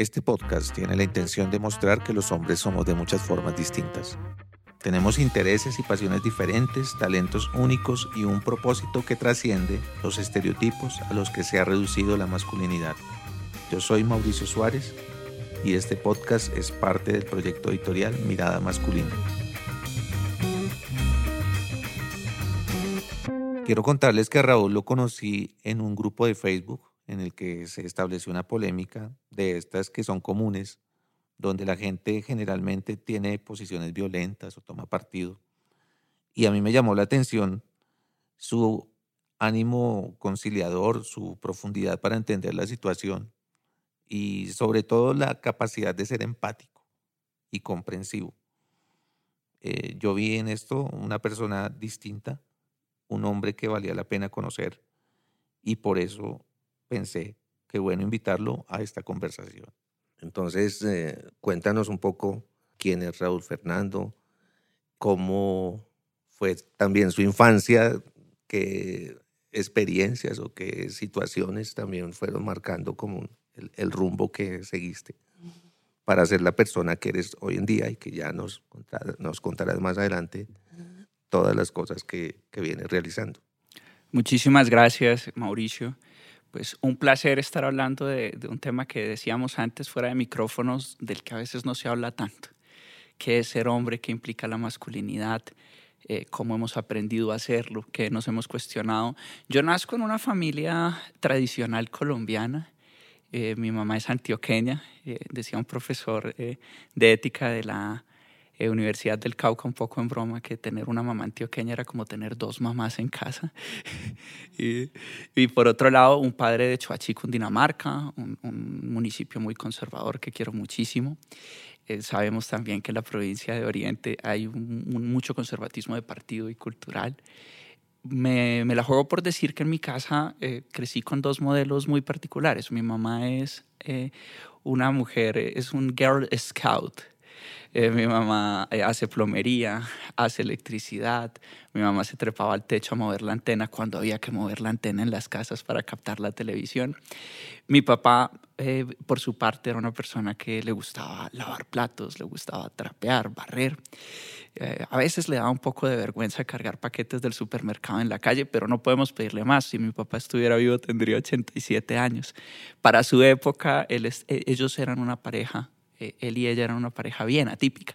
Este podcast tiene la intención de mostrar que los hombres somos de muchas formas distintas. Tenemos intereses y pasiones diferentes, talentos únicos y un propósito que trasciende los estereotipos a los que se ha reducido la masculinidad. Yo soy Mauricio Suárez y este podcast es parte del proyecto editorial Mirada Masculina. Quiero contarles que a Raúl lo conocí en un grupo de Facebook en el que se estableció una polémica de estas que son comunes donde la gente generalmente tiene posiciones violentas o toma partido. Y a mí me llamó la atención su ánimo conciliador, su profundidad para entender la situación y sobre todo la capacidad de ser empático y comprensivo. Eh, yo vi en esto una persona distinta, un hombre que valía la pena conocer y por eso pensé que bueno invitarlo a esta conversación. Entonces, eh, cuéntanos un poco quién es Raúl Fernando, cómo fue también su infancia, qué experiencias o qué situaciones también fueron marcando como el, rumbo que seguiste para ser la persona que eres hoy en día y que ya nos, nos contarás más adelante todas las cosas que, que vienes realizando. Muchísimas gracias, Mauricio pues un placer estar hablando de, un tema que decíamos antes fuera de micrófonos, del que a veces no se habla tanto, que es ser hombre, qué implica la masculinidad, eh, cómo hemos aprendido a hacerlo, qué nos hemos cuestionado. Yo nazco en una familia tradicional colombiana. Eh, mi mamá es antioqueña, eh, decía un profesor de ética de la eh, Universidad del Cauca un poco en broma que tener una mamá antioqueña era como tener dos mamás en casa. y, por otro lado, un padre de Choachí, Cundinamarca, un, un municipio muy conservador que quiero muchísimo. Eh, sabemos también que en la provincia de Oriente hay un, mucho conservatismo de partido y cultural. Me, me, la juego por decir que en mi casa eh, crecí con dos modelos muy particulares. Mi mamá es una mujer, es un Girl Scout, eh, mi mamá eh, hace plomería, hace electricidad. Mi mamá se trepaba al techo a mover la antena cuando había que mover la antena en las casas para captar la televisión. Mi papá, eh, por su parte, era una persona que le gustaba lavar platos, le gustaba trapear, barrer. a veces le daba un poco de vergüenza cargar paquetes del supermercado en la calle, pero no podemos pedirle más. Si mi papá estuviera vivo, tendría 87 años. Para su época, ellos eran una pareja eh, él y ella eran una pareja bien atípica,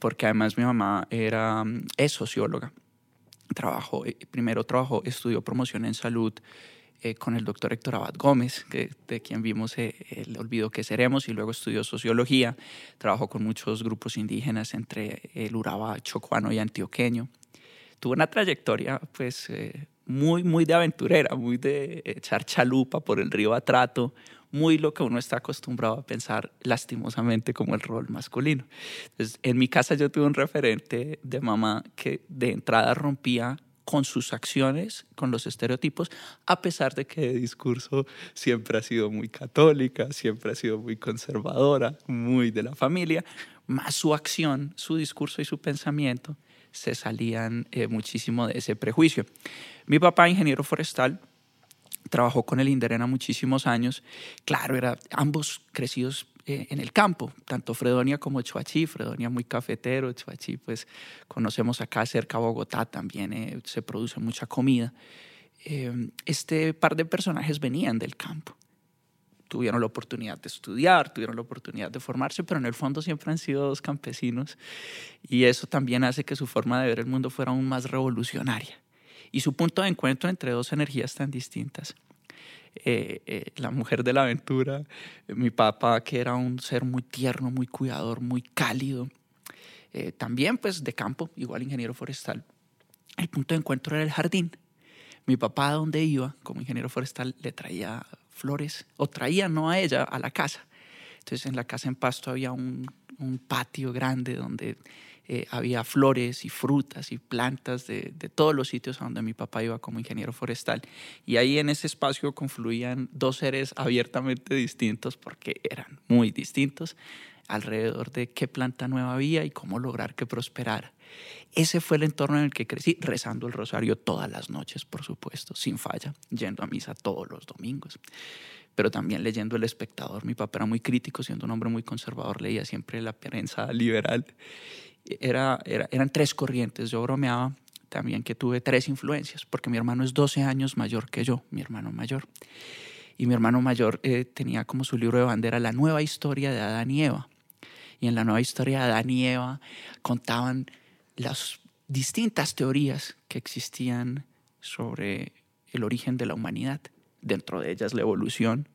porque además mi mamá era, es socióloga. Trabajó, eh, primero trabajó, estudió promoción en salud eh, con el doctor Héctor Abad Gómez, que, de quien vimos El Olvido que Seremos, y luego estudió sociología. Trabajó con muchos grupos indígenas, entre el Urabá, Chocuano y Antioqueño. Tuvo una trayectoria, pues, muy, muy de aventurera, muy de echar chalupa por el río Atrato, muy lo que uno está acostumbrado a pensar lastimosamente como el rol masculino. En mi casa yo tuve un referente de mamá que de entrada rompía con sus acciones, con los estereotipos, a pesar de que de discurso siempre ha sido muy católica, siempre ha sido muy conservadora, muy de la familia, más su acción, su discurso y su pensamiento se salían eh, muchísimo de ese prejuicio. Mi papá, ingeniero forestal, trabajó con el Inderena muchísimos años. Claro, era ambos crecidos eh, en el campo, tanto Fredonia como Chuachi. Fredonia muy cafetero, Chuachi pues conocemos acá cerca de Bogotá también eh, se produce mucha comida. Eh, este par de personajes venían del campo. Tuvieron la oportunidad de estudiar, tuvieron la oportunidad de formarse, pero en el fondo siempre han sido dos campesinos y eso también hace que su forma de ver el mundo fuera aún más revolucionaria y su punto de encuentro entre dos energías tan distintas. Eh, eh, la mujer de la aventura, mi papá que era un ser muy tierno, muy cuidador, muy cálido, eh, también pues de campo, igual ingeniero forestal. El punto de encuentro era el jardín. Mi papá donde iba como ingeniero forestal le traía flores, o traía no a ella, a la casa. Entonces en la casa en Pasto había un patio grande donde eh, había flores y frutas y plantas de, de, todos los sitios a donde mi papá iba como ingeniero forestal. Y ahí en ese espacio confluían dos seres abiertamente distintos porque eran muy distintos alrededor de qué planta nueva había y cómo lograr que prosperara. Ese fue el entorno en el que crecí, rezando el rosario todas las noches, por supuesto, sin falla, yendo a misa todos los domingos. pero también leyendo El Espectador. Mi papá era muy crítico, siendo un hombre muy conservador, leía siempre la prensa liberal. Era, eran tres corrientes. Yo bromeaba también que tuve tres influencias, porque mi hermano es 12 años mayor que yo, mi hermano mayor. Y mi hermano mayor eh, tenía como su libro de bandera la nueva historia de Adán y Eva. Y en la nueva historia de Adán y Eva contaban las distintas teorías que existían sobre el origen de la humanidad, dentro de ellas la evolución,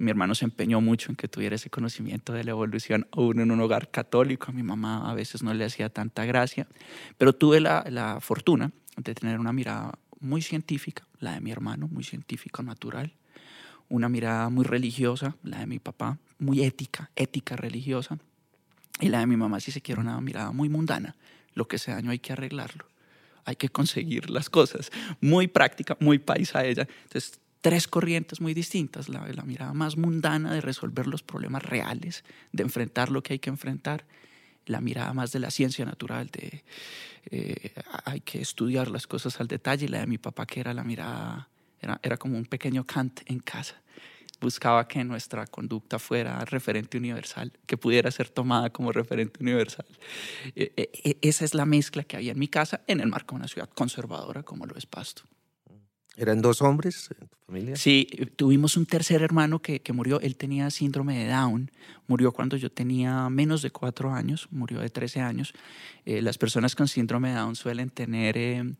mi hermano se empeñó mucho en que tuviera ese conocimiento de la evolución, aún en un hogar católico. A mi mamá a veces no le hacía tanta gracia, pero tuve la, la fortuna de tener una mirada muy científica, la de mi hermano, muy científico, natural, una mirada muy religiosa, la de mi papá, muy ética, ética religiosa, y la de mi mamá, si se quiere, una mirada muy mundana. Lo que se daño hay que arreglarlo, hay que conseguir las cosas, muy práctica, muy paisa ella. Entonces, tres corrientes muy distintas, la, la mirada más mundana de resolver los problemas reales, de enfrentar lo que hay que enfrentar, la mirada más de la ciencia natural, de eh, hay que estudiar las cosas al detalle, la de mi papá que era la mirada, era, era como un pequeño Kant en casa. Buscaba que nuestra conducta fuera referente universal, que pudiera ser tomada como referente universal. Eh, eh, esa es la mezcla que había en mi casa en el marco de una ciudad conservadora como lo es Pasto. ¿Eran dos hombres en tu familia? Sí, tuvimos un tercer hermano que, que, murió. Él tenía síndrome de Down. Murió cuando yo tenía menos de cuatro años, murió de 13 años. Eh, las personas con síndrome de Down suelen tener, eh,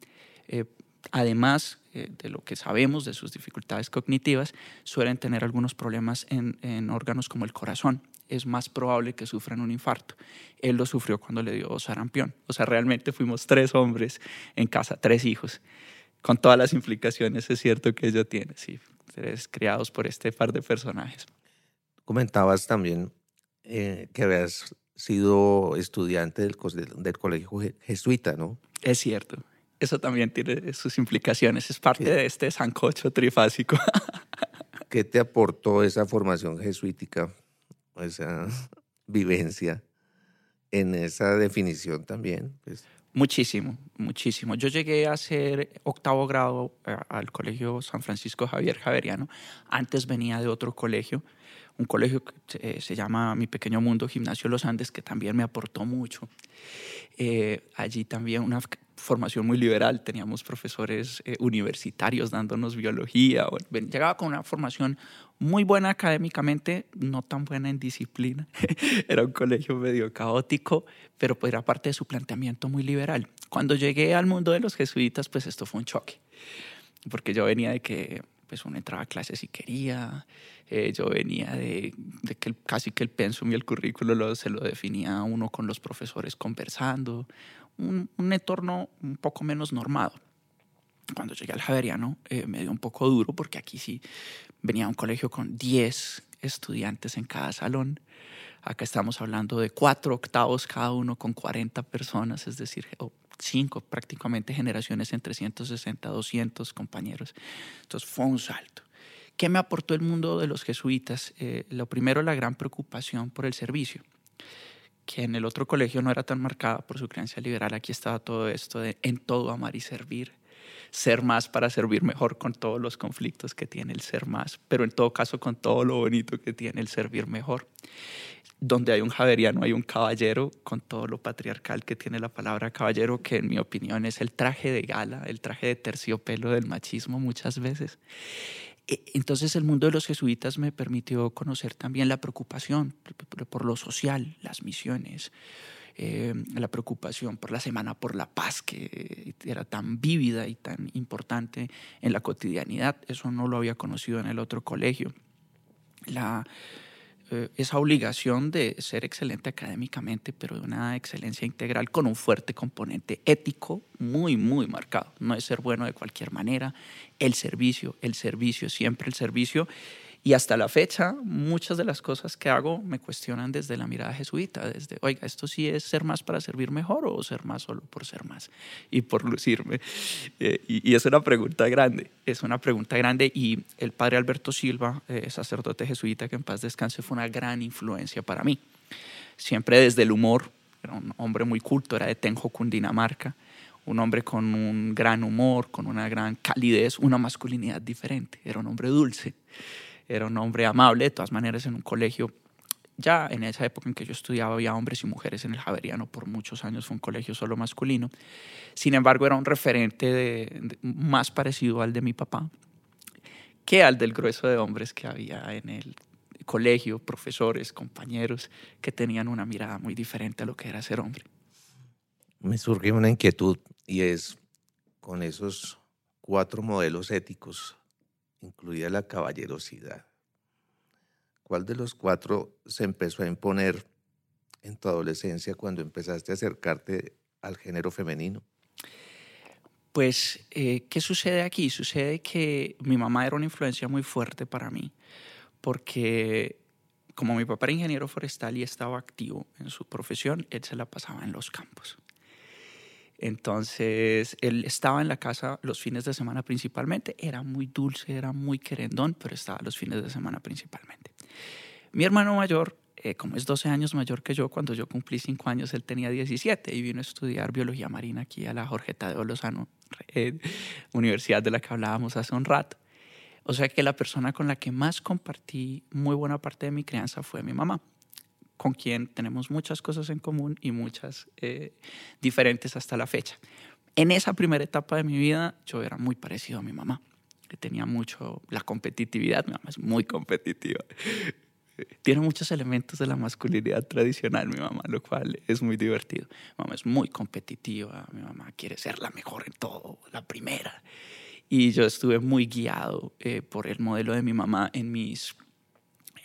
eh, además eh, de lo que sabemos de sus dificultades cognitivas, suelen tener algunos problemas en, en órganos como el corazón es más probable que sufran un infarto. Él lo sufrió cuando le dio sarampión. O sea, realmente fuimos tres hombres en casa, tres hijos con todas las implicaciones es cierto que ello tiene, sí, seres criados por este par de personajes. Comentabas también eh, que habías sido estudiante del, del, colegio jesuita, ¿no? Es cierto, eso también tiene sus implicaciones, es parte ¿Qué? de este sancocho trifásico. ¿Qué te aportó esa formación jesuítica, esa vivencia en esa definición también? Pues, Muchísimo, muchísimo. Yo llegué a hacer octavo grado eh, al colegio San Francisco Javier Javeriano. Antes venía de otro colegio, un colegio que eh, se llama Mi Pequeño Mundo Gimnasio Los Andes, que también me aportó mucho. Eh, allí también una formación muy liberal, teníamos profesores eh, universitarios dándonos biología. Llegaba con una formación muy buena académicamente, no tan buena en disciplina. era un colegio medio caótico, pero pues era parte de su planteamiento muy liberal. Cuando llegué al mundo de los jesuitas, pues esto fue un choque, porque yo venía de que pues uno entraba a clases si quería, eh, yo venía de, de, que el, casi que el pensum y el currículo lo, se lo definía uno con los profesores conversando, un, un entorno un poco menos normado. Cuando llegué al Javeriano eh, me dio un poco duro porque aquí sí venía a un colegio con 10 estudiantes en cada salón. Acá estamos hablando de cuatro octavos cada uno con 40 personas, es decir, cinco prácticamente generaciones entre 160, 200 compañeros. Entonces fue un salto. ¿Qué me aportó el mundo de los jesuitas? Eh, lo primero, la gran preocupación por el servicio, que en el otro colegio no era tan marcada por su creencia liberal. Aquí estaba todo esto de en todo amar y servir, ser más para servir mejor con todos los conflictos que tiene el ser más, pero en todo caso con todo lo bonito que tiene el servir mejor. Donde hay un javeriano, hay un caballero con todo lo patriarcal que tiene la palabra caballero, que en mi opinión es el traje de gala, el traje de terciopelo del machismo muchas veces. Entonces el mundo de los jesuitas me permitió conocer también la preocupación por lo social, las misiones, eh, la preocupación por la Semana por la Paz, que era tan vívida y tan importante en la cotidianidad. Eso no lo había conocido en el otro colegio. La, eh, esa obligación de ser excelente académicamente, pero de una excelencia integral con un fuerte componente ético muy, muy marcado. No es ser bueno de cualquier manera, el servicio, el servicio, siempre el servicio. Y hasta la fecha, muchas de las cosas que hago me cuestionan desde la mirada jesuita, desde, oiga, esto sí es ser más para servir mejor o ser más solo por ser más y por lucirme. Eh, y, y, es una pregunta grande, es una pregunta grande y el padre Alberto Silva, eh, sacerdote jesuita que en paz descanse, fue una gran influencia para mí. Siempre desde el humor, era un hombre muy culto, era de Tenjo, Cundinamarca un hombre con un gran humor, con una gran calidez, una masculinidad diferente, era un hombre dulce era un hombre amable, de todas maneras en un colegio ya en esa época en que yo estudiaba había hombres y mujeres en el Javeriano, por muchos años fue un colegio solo masculino. Sin embargo, era un referente más parecido al de mi papá que al del grueso de hombres que había en el colegio, profesores, compañeros, que tenían una mirada muy diferente a lo que era ser hombre. Me surge una inquietud y es con esos cuatro modelos éticos, incluida la caballerosidad ¿Cuál de los cuatro se empezó a imponer en tu adolescencia cuando empezaste a acercarte al género femenino? Pues, eh, ¿qué sucede aquí? Sucede que mi mamá era una influencia muy fuerte para mí, porque como mi papá era ingeniero forestal y estaba activo en su profesión, él se la pasaba en los campos. Entonces, él estaba en la casa los fines de semana principalmente, era muy dulce, era muy querendón, pero estaba los fines de semana principalmente. Mi hermano mayor, eh, como es 12 años mayor que yo, cuando yo cumplí 5 años, él tenía 17 y vino a estudiar biología marina aquí a la Jorge Tadeo Lozano, eh, universidad de la que hablábamos hace un rato. O sea que la persona con la que más compartí muy buena parte de mi crianza fue mi mamá, con quien tenemos muchas cosas en común y muchas eh, diferentes hasta la fecha. En esa primera etapa de mi vida yo era muy parecido a mi mamá que tenía mucho la competitividad. Mi mamá es muy competitiva. Tiene muchos elementos de la masculinidad tradicional, mi mamá, lo cual es muy divertido. Mi mamá es muy competitiva, mi mamá quiere ser la mejor en todo, la primera. Y yo estuve muy guiado eh, por el modelo de mi mamá en mis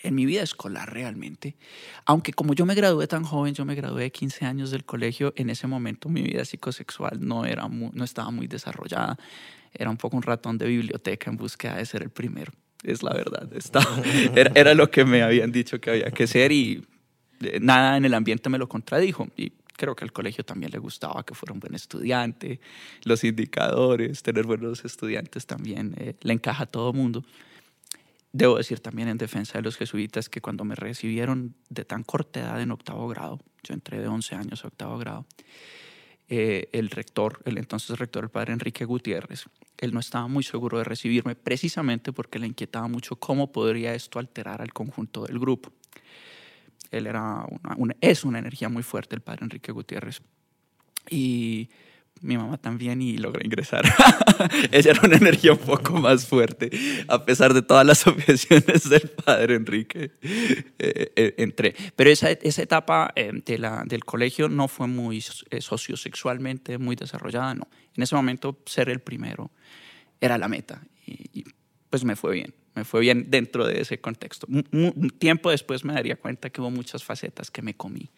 en mi vida escolar realmente. Aunque como yo me gradué tan joven, yo me gradué de 15 años del colegio, en ese momento mi vida psicosexual no, era no estaba muy desarrollada era un poco un ratón de biblioteca en búsqueda de ser el primero. Es la verdad. era, era, lo que me habían dicho que había que ser y eh, nada en el ambiente me lo contradijo. Y creo que al colegio también le gustaba que fuera un buen estudiante. Los indicadores, tener buenos estudiantes también eh, le encaja a todo mundo. Debo decir también en defensa de los jesuitas que cuando me recibieron de tan corta edad en octavo grado, yo entré de 11 años a octavo grado, eh, el rector, el entonces rector, el padre Enrique Gutiérrez, él no estaba muy seguro de recibirme precisamente porque le inquietaba mucho cómo podría esto alterar al conjunto del grupo. Él era es una energía muy fuerte, el padre Enrique Gutiérrez. Y mi mamá también y logré ingresar. Ella era una energía un poco más fuerte, a pesar de todas las objeciones del padre Enrique. Eh, eh, entré. Pero esa, esa etapa eh, de la, del colegio no fue muy sociosexualmente muy desarrollada, no. En ese momento ser el primero era la meta y, pues me fue bien. Me fue bien dentro de ese contexto. Un tiempo después me daría cuenta que hubo muchas facetas que me comí.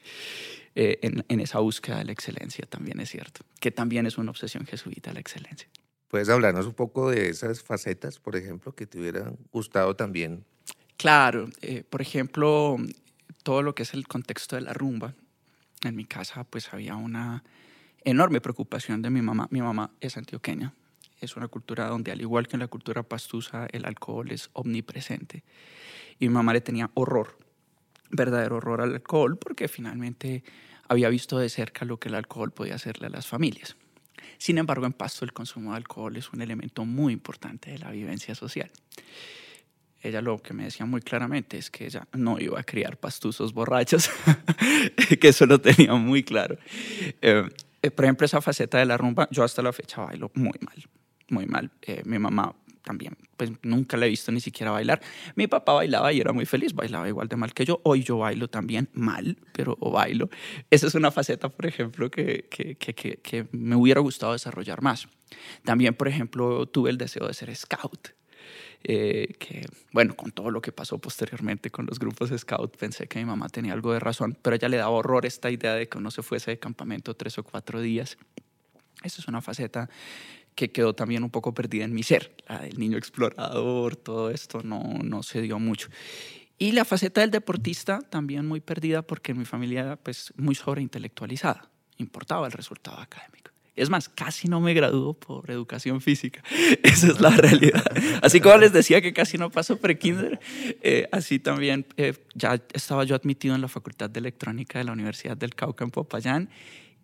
Eh, en, esa búsqueda de la excelencia, también es cierto, que también es una obsesión jesuita la excelencia. ¿Puedes hablarnos un poco de esas facetas, por ejemplo, que te hubieran gustado también? Claro, eh, por ejemplo, todo lo que es el contexto de la rumba. En mi casa pues había una enorme preocupación de mi mamá. Mi mamá es antioqueña, es una cultura donde al igual que en la cultura pastusa el alcohol es omnipresente. Y mi mamá le tenía horror verdadero horror al alcohol porque finalmente había visto de cerca lo que el alcohol podía hacerle a las familias. Sin embargo, en Pasto el consumo de alcohol es un elemento muy importante de la vivencia social. Ella lo que me decía muy claramente es que ella no iba a criar pastuzos borrachos, que eso lo tenía muy claro. Eh, eh, por ejemplo, esa faceta de la rumba, yo hasta la fecha bailo muy mal, muy mal. Eh, mi mamá también, pues nunca la he visto ni siquiera bailar. Mi papá bailaba y era muy feliz, bailaba igual de mal que yo. Hoy yo bailo también mal, pero bailo. Esa es una faceta, por ejemplo, que, que, que, que me hubiera gustado desarrollar más. También, por ejemplo, tuve el deseo de ser scout. Eh, que, bueno, con todo lo que pasó posteriormente con los grupos scout, pensé que mi mamá tenía algo de razón, pero ella le daba horror esta idea de que uno se fuese de campamento tres o cuatro días. Esa es una faceta que quedó también un poco perdida en mi ser. La del niño explorador, todo esto no, no se dio mucho. Y la faceta del deportista también muy perdida porque en mi familia pues muy sobreintelectualizada, importaba el resultado académico. Es más, casi no me graduó por educación física. Esa es la realidad. Así como les decía que casi no pasó pre-kinder, eh, así también eh, ya estaba yo admitido en la Facultad de Electrónica de la Universidad del Cauca en Popayán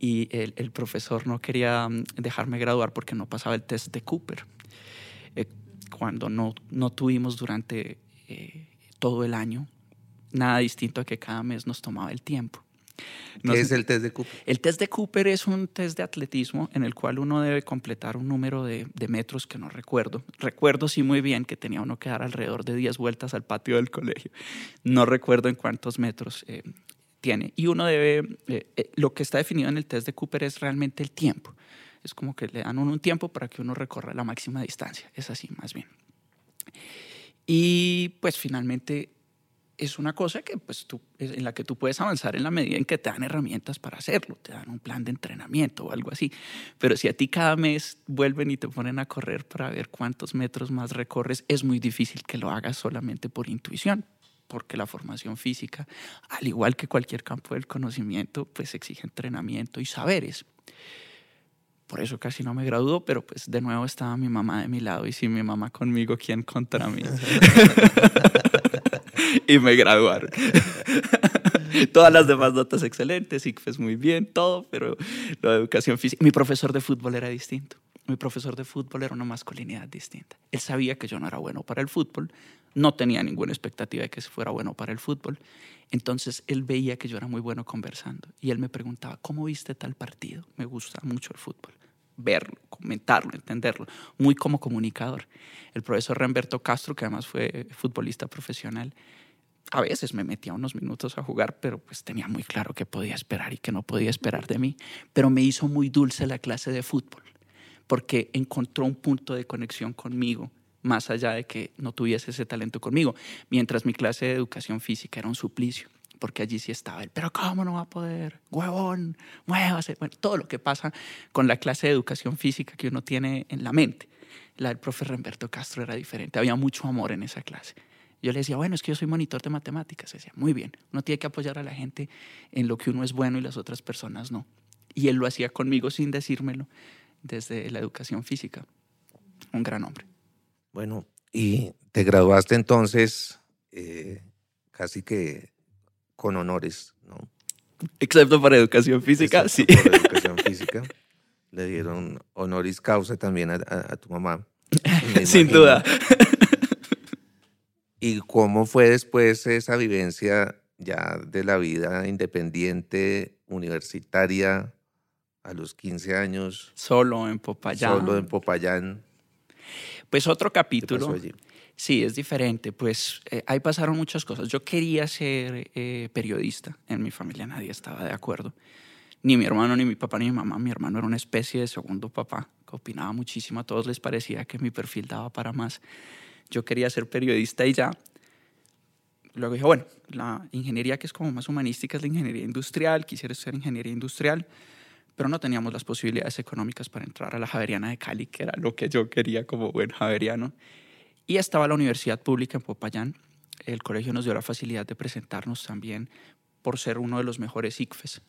y el, el, profesor no quería mm, dejarme graduar porque no pasaba el test de Cooper. Eh, cuando no, no tuvimos durante eh, todo el año, nada distinto a que cada mes nos tomaba el tiempo. ¿Qué es el test de Cooper? El test de Cooper es un test de atletismo en el cual uno debe completar un número de, metros que no recuerdo. Recuerdo sí muy bien que tenía uno que dar alrededor de 10 vueltas al patio del colegio. No recuerdo en cuántos metros eh, tiene. Y uno debe, eh, eh, lo que está definido en el test de Cooper es realmente el tiempo. Es como que le dan un tiempo para que uno recorra la máxima distancia. Es así, más bien. Y pues finalmente es una cosa que, pues, tú, en la que tú puedes avanzar en la medida en que te dan herramientas para hacerlo, te dan un plan de entrenamiento o algo así. Pero si a ti cada mes vuelven y te ponen a correr para ver cuántos metros más recorres, es muy difícil que lo hagas solamente por intuición, porque la formación física, al igual que cualquier campo del conocimiento, pues exige entrenamiento y saberes. Por eso casi no me graduó, pero pues de nuevo estaba mi mamá de mi lado y si mi mamá conmigo, ¿quién contra mí? y me graduaron. Todas las demás notas excelentes y pues muy bien, todo, pero la educación física. Mi profesor de fútbol era distinto. Mi profesor de fútbol era una masculinidad distinta. Él sabía que yo no era bueno para el fútbol, no tenía ninguna expectativa de que fuera bueno para el fútbol. Entonces él veía que yo era muy bueno conversando y él me preguntaba, ¿cómo viste tal partido? Me gusta mucho el fútbol verlo, comentarlo, entenderlo, muy como comunicador. El profesor Remberto Castro, que además fue futbolista profesional, a veces me metía unos minutos a jugar, pero pues tenía muy claro que podía esperar y que no podía esperar de mí. Pero me hizo muy dulce la clase de fútbol, porque encontró un punto de conexión conmigo, más allá de que no tuviese ese talento conmigo, mientras mi clase de educación física era un suplicio porque allí sí estaba él, pero ¿cómo no va a poder? Huevón, muévase. Bueno, todo lo que pasa con la clase de educación física que uno tiene en la mente. La del profe Remberto Castro era diferente, había mucho amor en esa clase. Yo le decía, bueno, es que yo soy monitor de matemáticas. Decía, muy bien, uno tiene que apoyar a la gente en lo que uno es bueno y las otras personas no. Y él lo hacía conmigo sin decírmelo desde la educación física. Un gran hombre. Bueno, y te graduaste entonces eh, casi que con honores, ¿no? Excepto para educación física, sí. Para educación física. Le dieron honoris causa también a, tu mamá. Sin duda. ¿Y cómo fue después esa vivencia ya de la vida independiente, universitaria, a los 15 años? Solo en Popayán. Solo en Popayán. Pues otro capítulo. Sí, es diferente. Pues eh, ahí pasaron muchas cosas. Yo quería ser eh, periodista. En mi familia nadie estaba de acuerdo. Ni mi hermano, ni mi papá, ni mi mamá. Mi hermano era una especie de segundo papá que opinaba muchísimo. A todos les parecía que mi perfil daba para más. Yo quería ser periodista y ya. Luego dije, bueno, la ingeniería que es como más humanística es la ingeniería industrial. Quisiera ser ingeniería industrial pero no teníamos las posibilidades económicas para entrar a la Javeriana de Cali, que era lo que yo quería como buen javeriano. Y estaba la Universidad Pública en Popayán. El colegio nos dio la facilidad de presentarnos también por ser uno de los mejores ICFES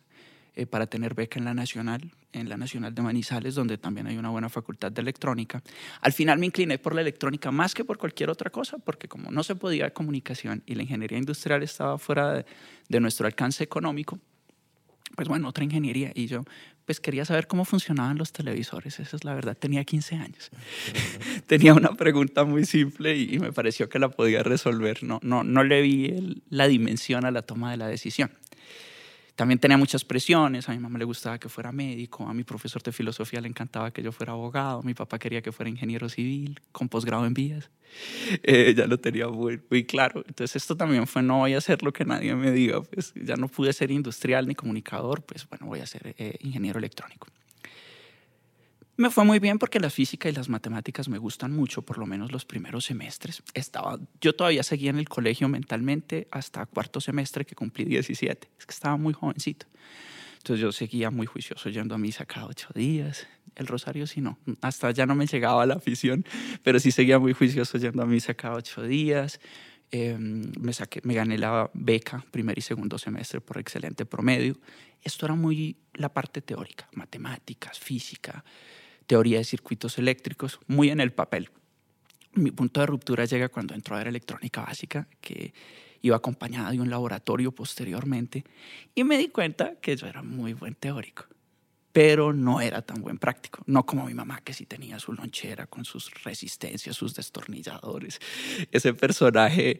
eh, para tener beca en la Nacional, en la Nacional de Manizales, donde también hay una buena facultad de electrónica. Al final me incliné por la electrónica más que por cualquier otra cosa, porque como no se podía comunicación y la ingeniería industrial estaba fuera de nuestro alcance económico, pues bueno, otra ingeniería. Y yo pues quería saber cómo funcionaban los televisores, esa es la verdad, tenía 15 años. tenía una pregunta muy simple y, me pareció que la podía resolver, no, no, no le vi la dimensión a la toma de la decisión. También tenía muchas presiones, a mi mamá le gustaba que fuera médico, a mi profesor de filosofía le encantaba que yo fuera abogado, mi papá quería que fuera ingeniero civil con posgrado en vías, eh, ya lo tenía muy, claro. Entonces esto también fue, no voy a hacer lo que nadie me diga, pues ya no pude ser industrial ni comunicador, pues bueno, voy a ser eh, ingeniero electrónico. Me fue muy bien porque la física y las matemáticas me gustan mucho, por lo menos los primeros semestres. Estaba, yo todavía seguía en el colegio mentalmente hasta cuarto semestre que cumplí 17. Es que estaba muy jovencito. Entonces yo seguía muy juicioso yendo a misa cada ocho días. El rosario sí no, hasta ya no me llegaba la afición, pero sí seguía muy juicioso yendo a misa cada ocho días. Em, me, saqué, me gané la beca primer y segundo semestre por excelente promedio. Esto era muy la parte teórica, matemáticas, física, teoría de circuitos eléctricos, muy en el papel. Mi punto de ruptura llega cuando entró a ver electrónica básica, que iba acompañada de un laboratorio posteriormente, y me di cuenta que yo era muy buen teórico. pero no era tan buen práctico. No como mi mamá, que sí tenía su lonchera con sus resistencias, sus destornilladores. Ese personaje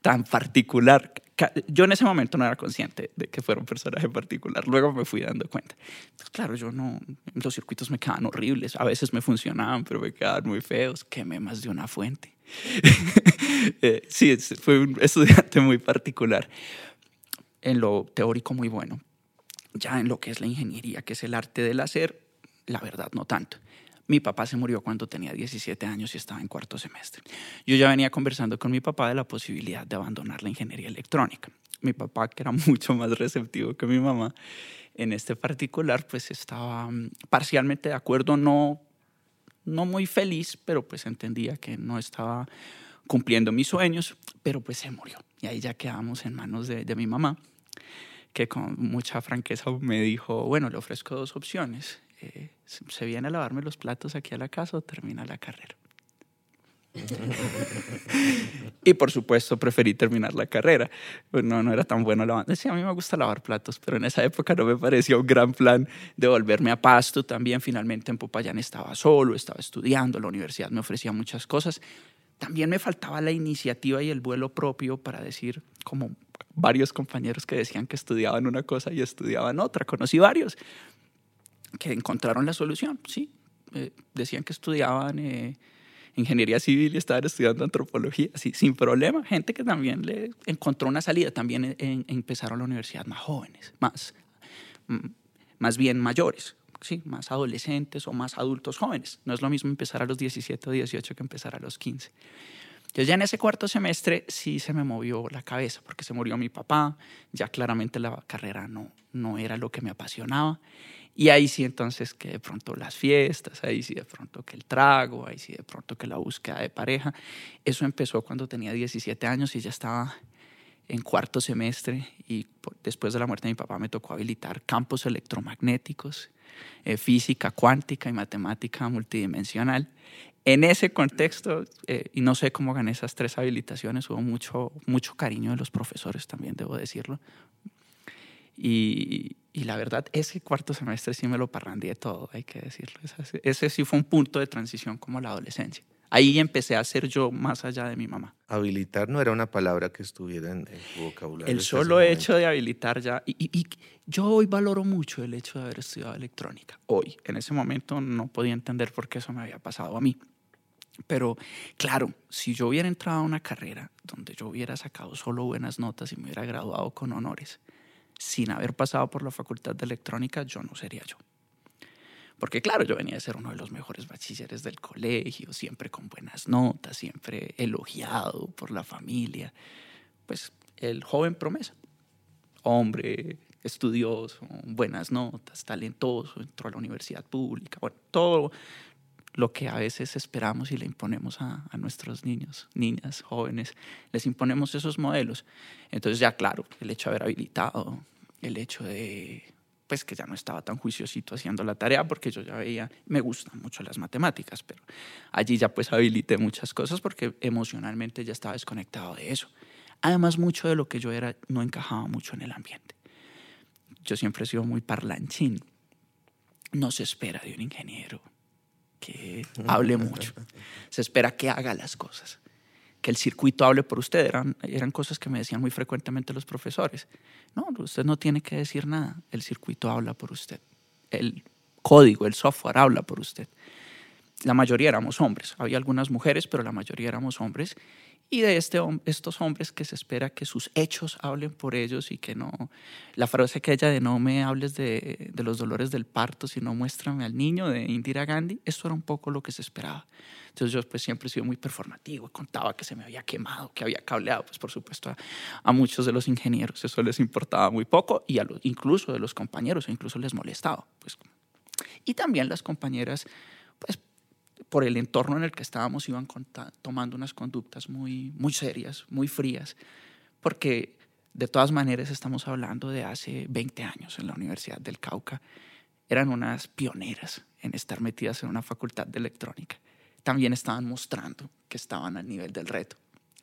tan particular. Yo en ese momento no era consciente de que fuera un personaje particular, luego me fui dando cuenta. Entonces, claro, yo no, los circuitos me quedaban horribles, a veces me funcionaban, pero me quedaban muy feos, quemé más de una fuente. Eh, sí, fue un estudiante muy particular, en lo teórico muy bueno, ya en lo que es la ingeniería, que es el arte del hacer, la verdad no tanto. Mi papá se murió cuando tenía 17 años y estaba en cuarto semestre. Yo ya venía conversando con mi papá de la posibilidad de abandonar la ingeniería electrónica. Mi papá, que era mucho más receptivo que mi mamá, en este particular, pues estaba mm, parcialmente de acuerdo, no, no muy feliz, pero pues entendía que no estaba cumpliendo mis sueños, pero pues se murió. Y ahí ya quedamos en manos de, de mi mamá, que con mucha franqueza me dijo, bueno, le ofrezco dos opciones. Eh, se viene a lavarme los platos aquí a la casa o termina la carrera. y por supuesto preferí terminar la carrera. No, no era tan bueno lavando. Sí, a mí me gusta lavar platos, pero en esa época no me parecía un gran plan devolverme a Pasto. También finalmente en Popayán estaba solo, estaba estudiando, la universidad me ofrecía muchas cosas. También me faltaba la iniciativa y el vuelo propio para decir, como varios compañeros que decían que estudiaban una cosa y estudiaban otra. Conocí varios que encontraron la solución, sí. Eh, decían que estudiaban eh, ingeniería civil y estaban estudiando antropología, sí, sin problema. Gente que también le encontró una salida, también empezaron la universidad más jóvenes, más, mm, más bien mayores, sí, más adolescentes o más adultos jóvenes. No es lo mismo empezar a los 17 o 18 que empezar a los 15. Entonces ya en ese cuarto semestre sí se me movió la cabeza porque se murió mi papá, ya claramente la carrera no, no era lo que me apasionaba y ahí sí entonces que de pronto las fiestas, ahí sí de pronto que el trago, ahí sí de pronto que la búsqueda de pareja. Eso empezó cuando tenía 17 años y ya estaba en cuarto semestre y después de la muerte de mi papá me tocó habilitar campos electromagnéticos, eh, física cuántica y matemática multidimensional. En ese contexto, eh, y no sé cómo gané esas tres habilitaciones, hubo mucho, mucho cariño de los profesores también, debo decirlo. Y, y la verdad, ese cuarto semestre sí me lo parrandeé todo, hay que decirlo. Ese, sí fue un punto de transición como la adolescencia. Ahí empecé a ser yo más allá de mi mamá. Habilitar no era una palabra que estuviera en, tu vocabulario. El solo hecho de habilitar ya. Y, y, yo hoy valoro mucho el hecho de haber estudiado electrónica. Hoy, en ese momento, no podía entender por qué eso me había pasado a mí. Pero claro, si yo hubiera entrado a una carrera donde yo hubiera sacado solo buenas notas y me hubiera graduado con honores, sin haber pasado por la facultad de electrónica, yo no sería yo. Porque claro, yo venía a ser uno de los mejores bachilleres del colegio, siempre con buenas notas, siempre elogiado por la familia. Pues el joven promesa, hombre estudioso, buenas notas, talentoso, entró a la universidad pública, bueno, todo lo que a veces esperamos y le imponemos a, a, nuestros niños, niñas, jóvenes, les imponemos esos modelos. Entonces ya claro, el hecho de haber habilitado, el hecho de pues que ya no estaba tan juiciosito haciendo la tarea porque yo ya veía, me gustan mucho las matemáticas, pero allí ya pues habilité muchas cosas porque emocionalmente ya estaba desconectado de eso. Además, mucho de lo que yo era no encajaba mucho en el ambiente. Yo siempre he sido muy parlanchín. No se espera de un ingeniero que hable mucho. Se espera que haga las cosas, que el circuito hable por usted. Eran, eran cosas que me decían muy frecuentemente los profesores. No, usted no tiene que decir nada, el circuito habla por usted. El código, el software habla por usted. La mayoría éramos hombres, había algunas mujeres, pero la mayoría éramos hombres y de este, estos hombres que se espera que sus hechos hablen por ellos y que no, la frase que ella de no me hables de, de, los dolores del parto, sino muéstrame al niño de Indira Gandhi, esto era un poco lo que se esperaba. Entonces yo pues siempre he sido muy performativo, contaba que se me había quemado, que había cableado, pues por supuesto a, a muchos de los ingenieros eso les importaba muy poco y a los, incluso de los compañeros, incluso les molestaba. Pues. Y también las compañeras pues por el entorno en el que estábamos iban tomando unas conductas muy, muy serias, muy frías, porque de todas maneras estamos hablando de hace 20 años en la Universidad del Cauca. Eran unas pioneras en estar metidas en una facultad de electrónica. También estaban mostrando que estaban al nivel del reto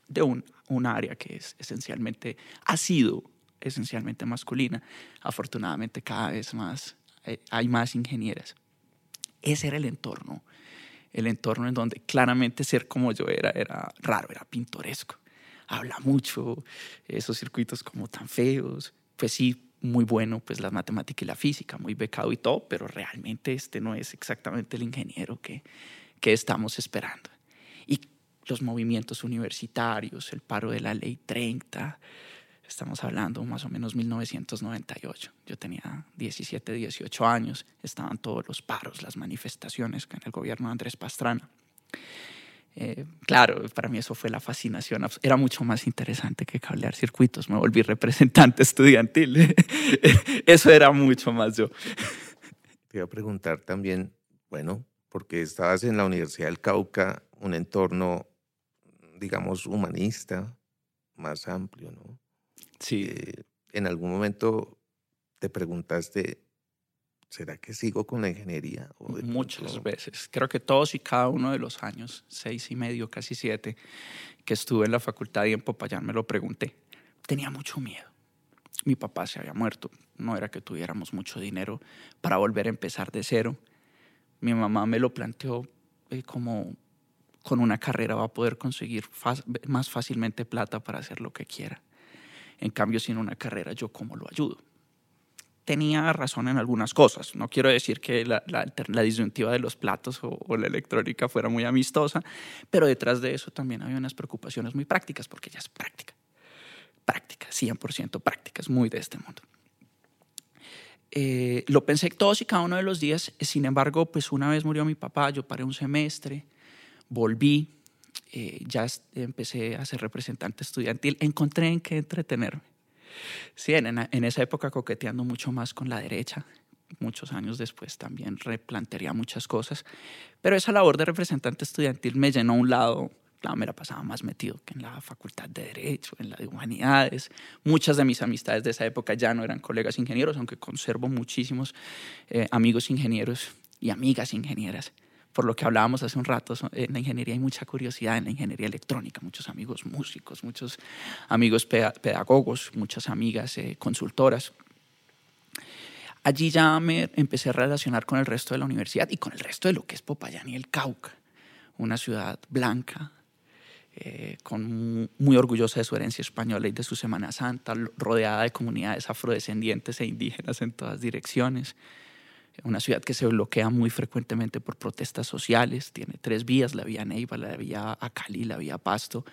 de un, un área que es esencialmente, ha sido esencialmente masculina. Afortunadamente cada vez más eh, hay más ingenieras. Ese era el entorno, el entorno en donde claramente ser como yo era era raro, era pintoresco. Habla mucho, esos circuitos como tan feos, pues sí, muy bueno, pues la matemática y la física, muy becado y todo, pero realmente este no es exactamente el ingeniero que, que estamos esperando. Y los movimientos universitarios, el paro de la ley 30, Estamos hablando más o menos 1998. Yo tenía 17, 18 años. Estaban todos los paros, las manifestaciones en el gobierno de Andrés Pastrana. Eh, claro, para mí eso fue la fascinación. Era mucho más interesante que cablear circuitos. Me volví representante estudiantil. eso era mucho más yo. Te iba a preguntar también, bueno, porque estabas en la Universidad del Cauca, un entorno, digamos, humanista, más amplio, ¿no? Sí. Eh, en algún momento te preguntaste, ¿será que sigo con la ingeniería? Muchas veces. Creo que todos y cada uno de los años, seis y medio, casi siete, que estuve en la facultad y en Popayán me lo pregunté. Tenía mucho miedo. Mi papá se había muerto. No era que tuviéramos mucho dinero para volver a empezar de cero. Mi mamá me lo planteó eh, como con una carrera va a poder conseguir más fácilmente plata para hacer lo que quiera. En cambio, sin una carrera, ¿yo cómo lo ayudo? Tenía razón en algunas cosas. No quiero decir que la, la, disyuntiva de los platos o, la electrónica fuera muy amistosa, pero detrás de eso también había unas preocupaciones muy prácticas, porque ya es práctica. Práctica, 100% práctica, es muy de este mundo. Eh, lo pensé todos y cada uno de los días, sin embargo, pues una vez murió mi papá, yo paré un semestre, volví, eh, ya empecé a ser representante estudiantil, encontré en qué entretenerme. Sí, en, en, esa época coqueteando mucho más con la derecha, muchos años después también replantearía muchas cosas, pero esa labor de representante estudiantil me llenó un lado, claro, me la pasaba más metido que en la facultad de Derecho, en la de Humanidades. Muchas de mis amistades de esa época ya no eran colegas ingenieros, aunque conservo muchísimos eh, amigos ingenieros y amigas ingenieras por lo que hablábamos hace un rato, en la ingeniería hay mucha curiosidad, en la ingeniería electrónica, muchos amigos músicos, muchos amigos pedagogos, muchas amigas eh, consultoras. Allí ya me empecé a relacionar con el resto de la universidad y con el resto de lo que es Popayán y el Cauca, una ciudad blanca, eh, con, muy orgullosa de su herencia española y de su Semana Santa, rodeada de comunidades afrodescendientes e indígenas en todas direcciones una ciudad que se bloquea muy frecuentemente por protestas sociales, tiene tres vías, la vía Neiva, la vía Acali, la vía Pasto,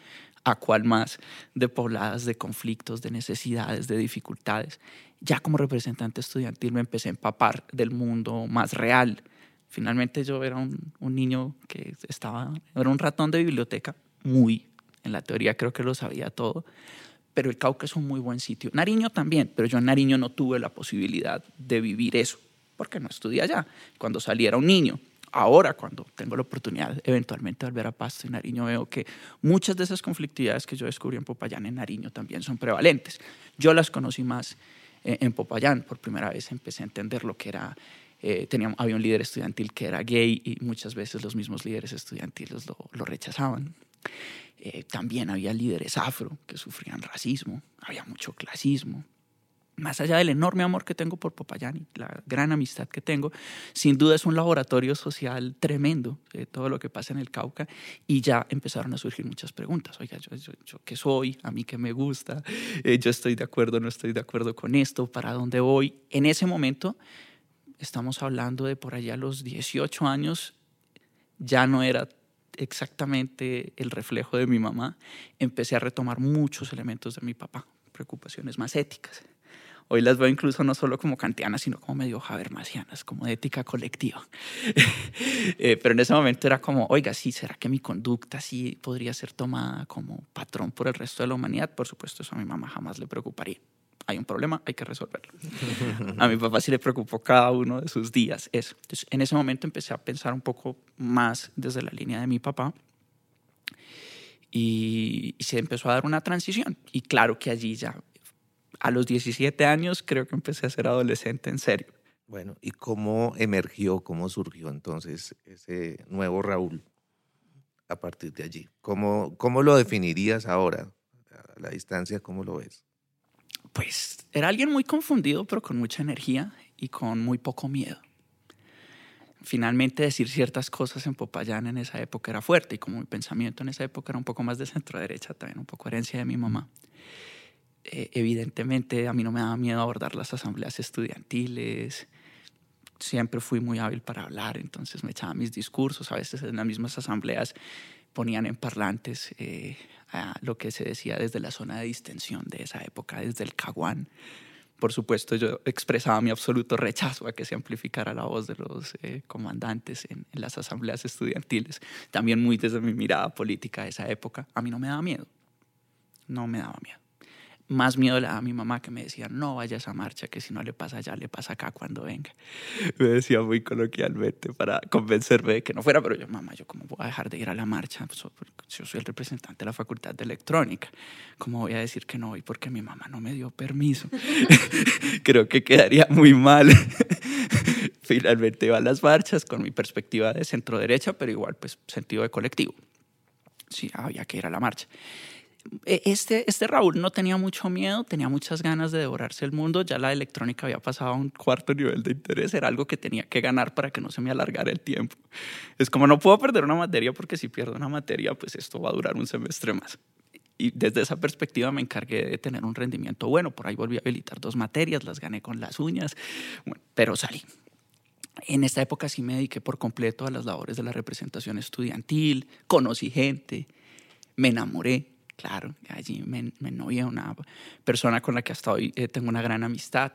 a cual más de pobladas de conflictos, de necesidades, de dificultades. Ya como representante estudiantil me empecé a empapar del mundo más real. Finalmente yo era un, un niño que estaba, era un ratón de biblioteca, muy, en la teoría creo que lo sabía todo, pero el Cauca es un muy buen sitio. Nariño también, pero yo en Nariño no tuve la posibilidad de vivir eso porque no estudié allá. Cuando saliera un niño, ahora cuando tengo la oportunidad eventualmente de volver a Pasto y Nariño, veo que muchas de esas conflictividades que yo descubrí en Popayán, en Nariño, también son prevalentes. Yo las conocí más eh, en Popayán. Por primera vez empecé a entender lo que era eh, había un líder estudiantil que era gay y muchas veces los mismos líderes estudiantiles lo, lo rechazaban. Eh, también había líderes afro que sufrían racismo, había mucho clasismo, más allá del enorme amor que tengo por Popayán la gran amistad que tengo, sin duda es un laboratorio social tremendo, de todo lo que pasa en el Cauca, y ya empezaron a surgir muchas preguntas. Oiga, ¿yo, yo, qué soy? ¿A mí qué me gusta? Eh, ¿Yo estoy de acuerdo no estoy de acuerdo con esto? ¿Para dónde voy? En ese momento, estamos hablando de por allá los 18 años, ya no era exactamente el reflejo de mi mamá, empecé a retomar muchos elementos de mi papá, preocupaciones más éticas Hoy las veo incluso no solo como kantianas, sino como medio habermasianas, como de ética colectiva. Eh, pero en ese momento era como, oiga, sí, ¿será que mi conducta sí podría ser tomada como patrón por el resto de la humanidad? Por supuesto, eso a mi mamá jamás le preocuparía. Hay un problema, hay que resolverlo. a mi papá sí le preocupó cada uno de sus días eso. Entonces, en ese momento empecé a pensar un poco más desde la línea de mi papá y, y se empezó a dar una transición. Y claro que allí ya a los 17 años creo que empecé a ser adolescente en serio. Bueno, ¿y cómo emergió, cómo surgió entonces ese nuevo Raúl a partir de allí? ¿Cómo, cómo lo definirías ahora? A la distancia, ¿cómo lo ves? Pues era alguien muy confundido, pero con mucha energía y con muy poco miedo. Finalmente decir ciertas cosas en Popayán en esa época era fuerte y como mi pensamiento en esa época era un poco más de centro derecha, también un poco herencia de mi mamá. Eh, evidentemente a mí no me daba miedo abordar las asambleas estudiantiles, siempre fui muy hábil para hablar, entonces me echaba mis discursos, a veces en las mismas asambleas ponían en parlantes eh, a lo que se decía desde la zona de distensión de esa época, desde el Caguán. Por supuesto, yo expresaba mi absoluto rechazo a que se amplificara la voz de los eh, comandantes en, en las asambleas estudiantiles, también muy desde mi mirada política de esa época. A mí no me daba miedo, no me daba miedo más miedo le daba a mi mamá que me decía, no vaya a marcha, que si no le pasa allá, le pasa acá cuando venga. Me decía muy coloquialmente para convencerme de que no fuera, pero yo, mamá, yo cómo voy a dejar de ir a la marcha, pues, yo soy el representante de la Facultad de Electrónica, ¿cómo voy a decir que no voy porque mi mamá no me dio permiso? Creo que quedaría muy mal. Finalmente iba a las marchas con mi perspectiva de centro derecha, pero igual pues sentido de colectivo. Sí, había que ir a la marcha. E, este, este Raúl no tenía mucho miedo, tenía muchas ganas de devorarse el mundo, ya la electrónica había pasado a un cuarto nivel de interés, era algo que tenía que ganar para que no se me alargara el tiempo. Es como no puedo perder una materia porque si pierdo una materia, pues esto va a durar un semestre más. Y desde esa perspectiva me encargué de tener un rendimiento bueno, por ahí volví a habilitar dos materias, las gané con las uñas, pero salí. En esta época sí me dediqué por completo a las labores de la representación estudiantil, conocí gente, me enamoré, Claro, allí me, me novia una persona con la que hasta hoy eh, tengo una gran amistad.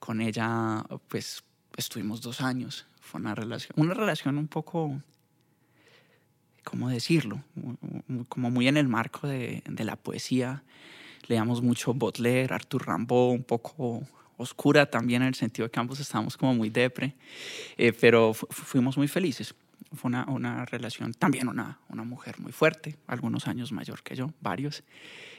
Con ella, pues, estuvimos dos años. Fue una relación, una relación un poco, ¿cómo decirlo? Como muy en el marco de, de la poesía. Leíamos mucho Baudelaire, Arthur Rimbaud, un poco oscura también en el sentido de que ambos estábamos como muy depre, eh, pero fuimos muy felices fue una, una relación, también una, una mujer muy fuerte, algunos años mayor que yo, varios.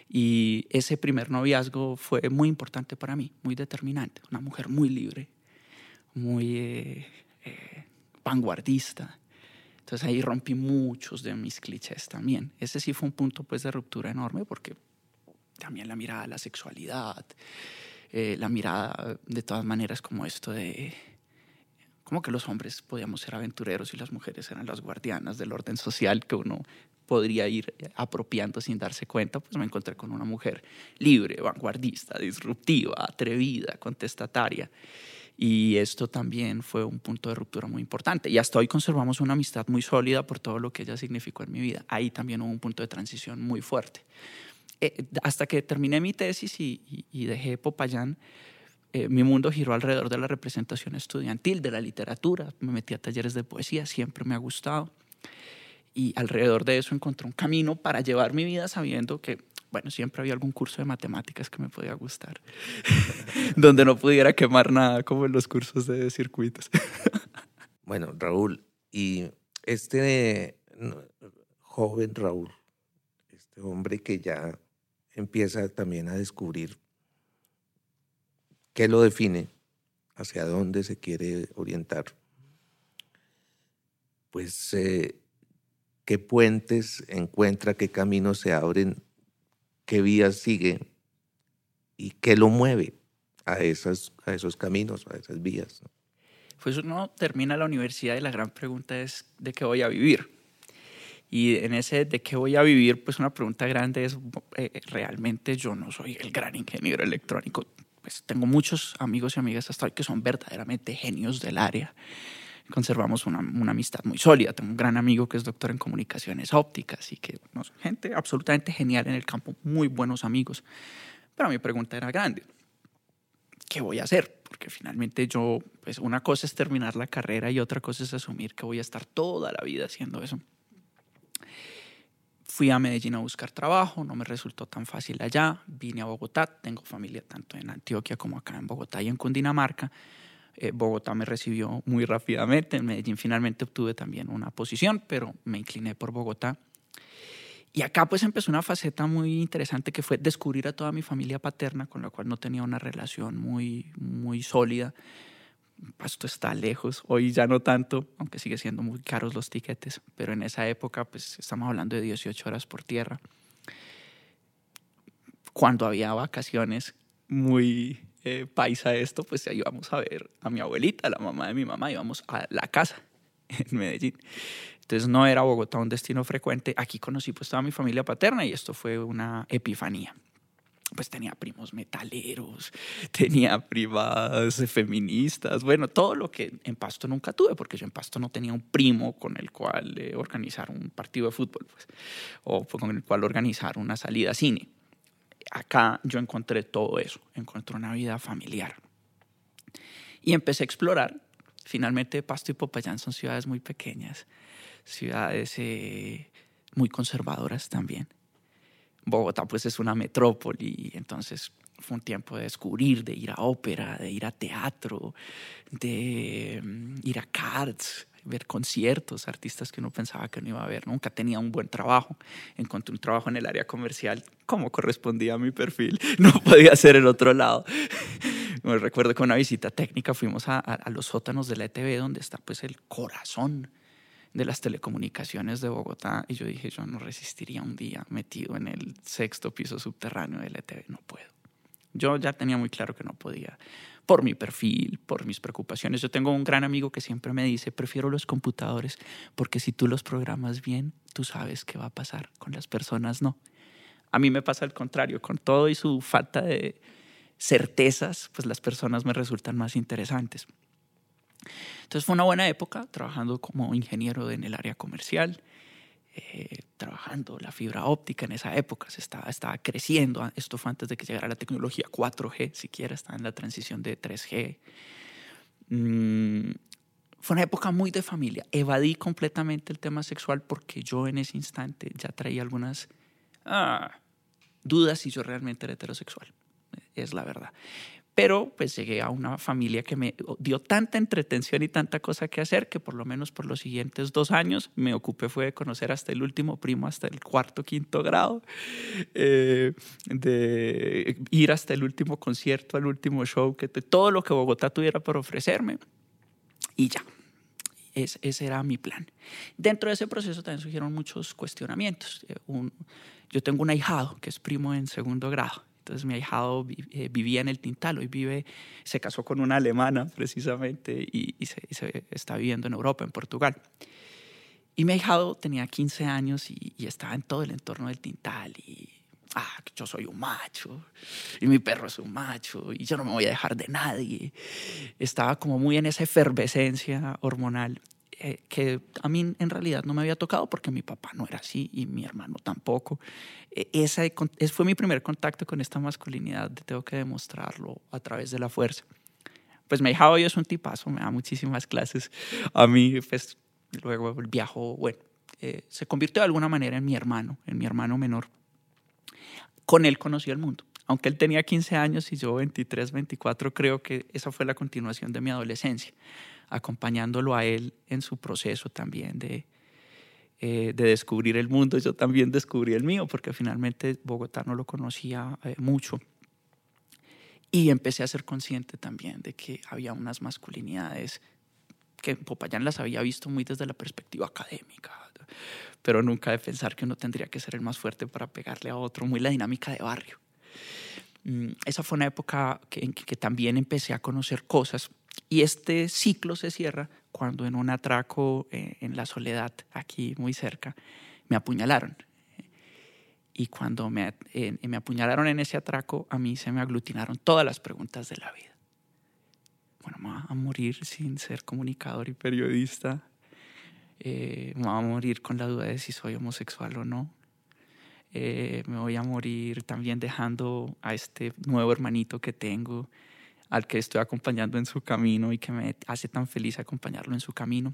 Y ese primer noviazgo fue muy importante para mí, muy determinante. Una mujer muy libre, muy eh, eh, vanguardista. Entonces ahí rompí muchos de mis clichés también. Ese sí fue un punto pues de ruptura enorme porque también la mirada a la sexualidad, eh, la mirada de todas maneras como esto de como que los hombres podíamos ser aventureros y las mujeres eran las guardianas del orden social que uno podría ir apropiando sin darse cuenta, pues me encontré con una mujer libre, vanguardista, disruptiva, atrevida, contestataria. Y esto también fue un punto de ruptura muy importante. Y hasta hoy conservamos una amistad muy sólida por todo lo que ella significó en mi vida. Ahí también hubo un punto de transición muy fuerte. Eh, hasta que terminé mi tesis y, y, y dejé Popayán, eh, mi mundo giró alrededor de la representación estudiantil, de la literatura. Me metí a talleres de poesía, siempre me ha gustado. Y alrededor de eso encontré un camino para llevar mi vida sabiendo que, bueno, siempre había algún curso de matemáticas que me podía gustar, donde no pudiera quemar nada, como en los cursos de circuitos. bueno, Raúl, y este joven Raúl, este hombre que ya empieza también a descubrir ¿Qué lo define? ¿Hacia dónde se quiere orientar? Pues, eh, ¿qué puentes encuentra, qué caminos se abren, qué vías sigue y qué lo mueve a, esas, a esos caminos, a esas vías? Pues uno termina la universidad y la gran pregunta es ¿de qué voy a vivir? Y en ese de qué voy a vivir, pues una pregunta grande es, eh, realmente yo no soy el gran ingeniero electrónico, pues tengo muchos amigos y amigas hasta hoy que son verdaderamente genios del área. Conservamos una, amistad muy sólida. Tengo un gran amigo que es doctor en comunicaciones ópticas y que, no, gente absolutamente genial en el campo, muy buenos amigos. Pero mi pregunta era grande. ¿Qué voy a hacer? Porque finalmente yo, pues una cosa es terminar la carrera y otra cosa es asumir que voy a estar toda la vida haciendo eso. Fui a Medellín a buscar trabajo, no me resultó tan fácil allá. Vine a Bogotá, tengo familia tanto en Antioquia como acá en Bogotá y en Cundinamarca. Eh, Bogotá me recibió muy rápidamente. En Medellín finalmente obtuve también una posición, pero me incliné por Bogotá. Y acá pues empezó una faceta muy interesante que fue descubrir a toda mi familia paterna con la cual no tenía una relación muy, muy sólida. Pasto está lejos, hoy ya no tanto, aunque sigue siendo muy caros los tiquetes, pero en esa época pues estamos hablando de 18 horas por tierra. Cuando había vacaciones muy eh, paisa esto, pues ya íbamos a ver a mi abuelita, la mamá de mi mamá, íbamos a la casa en Medellín. Entonces no era Bogotá un destino frecuente. Aquí conocí pues toda mi familia paterna y esto fue una epifanía pues tenía primos metaleros, tenía privadas feministas, bueno, todo lo que en Pasto nunca tuve, porque yo en Pasto no tenía un primo con el cual eh, organizar un partido de fútbol, pues, o con el cual organizar una salida a cine. Acá yo encontré todo eso, encontré una vida familiar. Y empecé a explorar. Finalmente Pasto y Popayán son ciudades muy pequeñas, ciudades eh, muy conservadoras también Bogotá pues es una metrópoli, entonces fue un tiempo de descubrir, de ir a ópera, de ir a teatro, de mm, ir a cards, ver conciertos, artistas que uno pensaba que no iba a ver. Nunca tenía un buen trabajo. Encontré un trabajo en el área comercial como correspondía a mi perfil. No podía ser el otro lado. Me recuerdo que una visita técnica fuimos a, a, los sótanos de la ETV, donde está pues el corazón de las telecomunicaciones de Bogotá y yo dije, yo no resistiría un día metido en el sexto piso subterráneo del ETV, no puedo. Yo ya tenía muy claro que no podía, por mi perfil, por mis preocupaciones. Yo tengo un gran amigo que siempre me dice, prefiero los computadores porque si tú los programas bien, tú sabes qué va a pasar, con las personas no. A mí me pasa al contrario, con todo y su falta de certezas, pues las personas me resultan más interesantes. Entonces fue una buena época trabajando como ingeniero en el área comercial, eh, trabajando la fibra óptica en esa época, se estaba, estaba creciendo. Esto fue antes de que llegara la tecnología 4G, siquiera estaba en la transición de 3G. Mm, fue una época muy de familia. Evadí completamente el tema sexual porque yo en ese instante ya traía algunas ah, dudas si yo realmente era heterosexual. Es la verdad. Pero pues llegué a una familia que me dio tanta entretención y tanta cosa que hacer que por lo menos por los siguientes dos años me ocupé fue de conocer hasta el último primo, hasta el cuarto, quinto grado, eh, de ir hasta el último concierto, al último show, que todo lo que Bogotá tuviera por ofrecerme. Y ya, ese era mi plan. Dentro de ese proceso también surgieron muchos cuestionamientos. Eh, yo tengo un ahijado que es primo en segundo grado entonces mi ahijado eh, vivía en el Tintalo y vive, se casó con una alemana precisamente y, se, está viviendo en Europa, en Portugal. Y mi ahijado tenía 15 años y, estaba en todo el entorno del Tintal y, ah, yo soy un macho y mi perro es un macho y yo no me voy a dejar de nadie. Estaba como muy en esa efervescencia hormonal eh, que a mí en realidad no me había tocado porque mi papá no era así y mi hermano tampoco. E, esa fue mi primer contacto con esta masculinidad, de tengo que demostrarlo a través de la fuerza. Pues mi hija hoy es un tipazo, me da muchísimas clases. A mí, pues luego viajo, bueno, eh, se convirtió de alguna manera en mi hermano, en mi hermano menor. Con él conocí el mundo. Aunque él tenía 15 años y yo 23, 24, creo que esa fue la continuación de mi adolescencia acompañándolo a él en su proceso también de, eh, de descubrir el mundo. Yo también descubrí el mío, porque finalmente Bogotá no lo conocía eh, mucho. Y empecé a ser consciente también de que había unas masculinidades que Popayán las había visto muy desde la perspectiva académica, pero nunca de pensar que uno tendría que ser el más fuerte para pegarle a otro, muy la dinámica de barrio. Mm, esa fue una época en que también empecé a conocer cosas y este ciclo se cierra cuando en un atraco eh, en la soledad, aquí muy cerca, me apuñalaron. Y cuando me, me apuñalaron en ese atraco, a mí se me aglutinaron todas las preguntas de la vida. Bueno, me voy a morir sin ser comunicador y periodista. Eh, me voy a morir con la duda de si soy homosexual o no. Eh, me voy a morir también dejando a este nuevo hermanito que tengo al que estoy acompañando en su camino y que me hace tan feliz acompañarlo en su camino.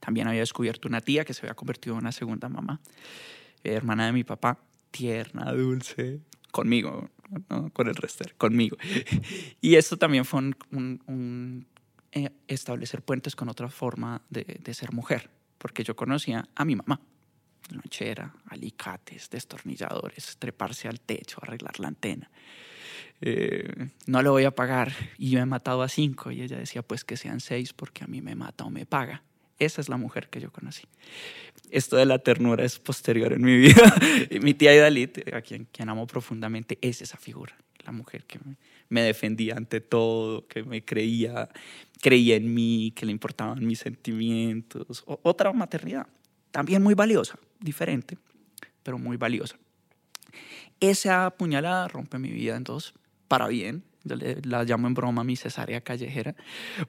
También había descubierto una tía que se había convertido en una segunda mamá, hermana de mi papá, tierna, dulce, conmigo, no con el resto, conmigo. Y esto también fue un, eh, establecer puentes con otra forma de ser mujer, porque yo conocía a mi mamá, lonchera, alicates, destornilladores, treparse al techo, arreglar la antena. Eh, no le voy a pagar y yo he matado a cinco y ella decía pues que sean seis porque a mí me mata o me paga. Esa es la mujer que yo conocí. Esto de la ternura es posterior en mi vida. mi tía Idalit, a quien, quien amo profundamente, es esa figura. La mujer que me defendía ante todo, que me creía, creía en mí, que le importaban mis sentimientos. otra maternidad, también muy valiosa, diferente, pero muy valiosa. Esa puñalada rompe mi vida en dos, para bien, yo la llamo en broma mi cesárea callejera,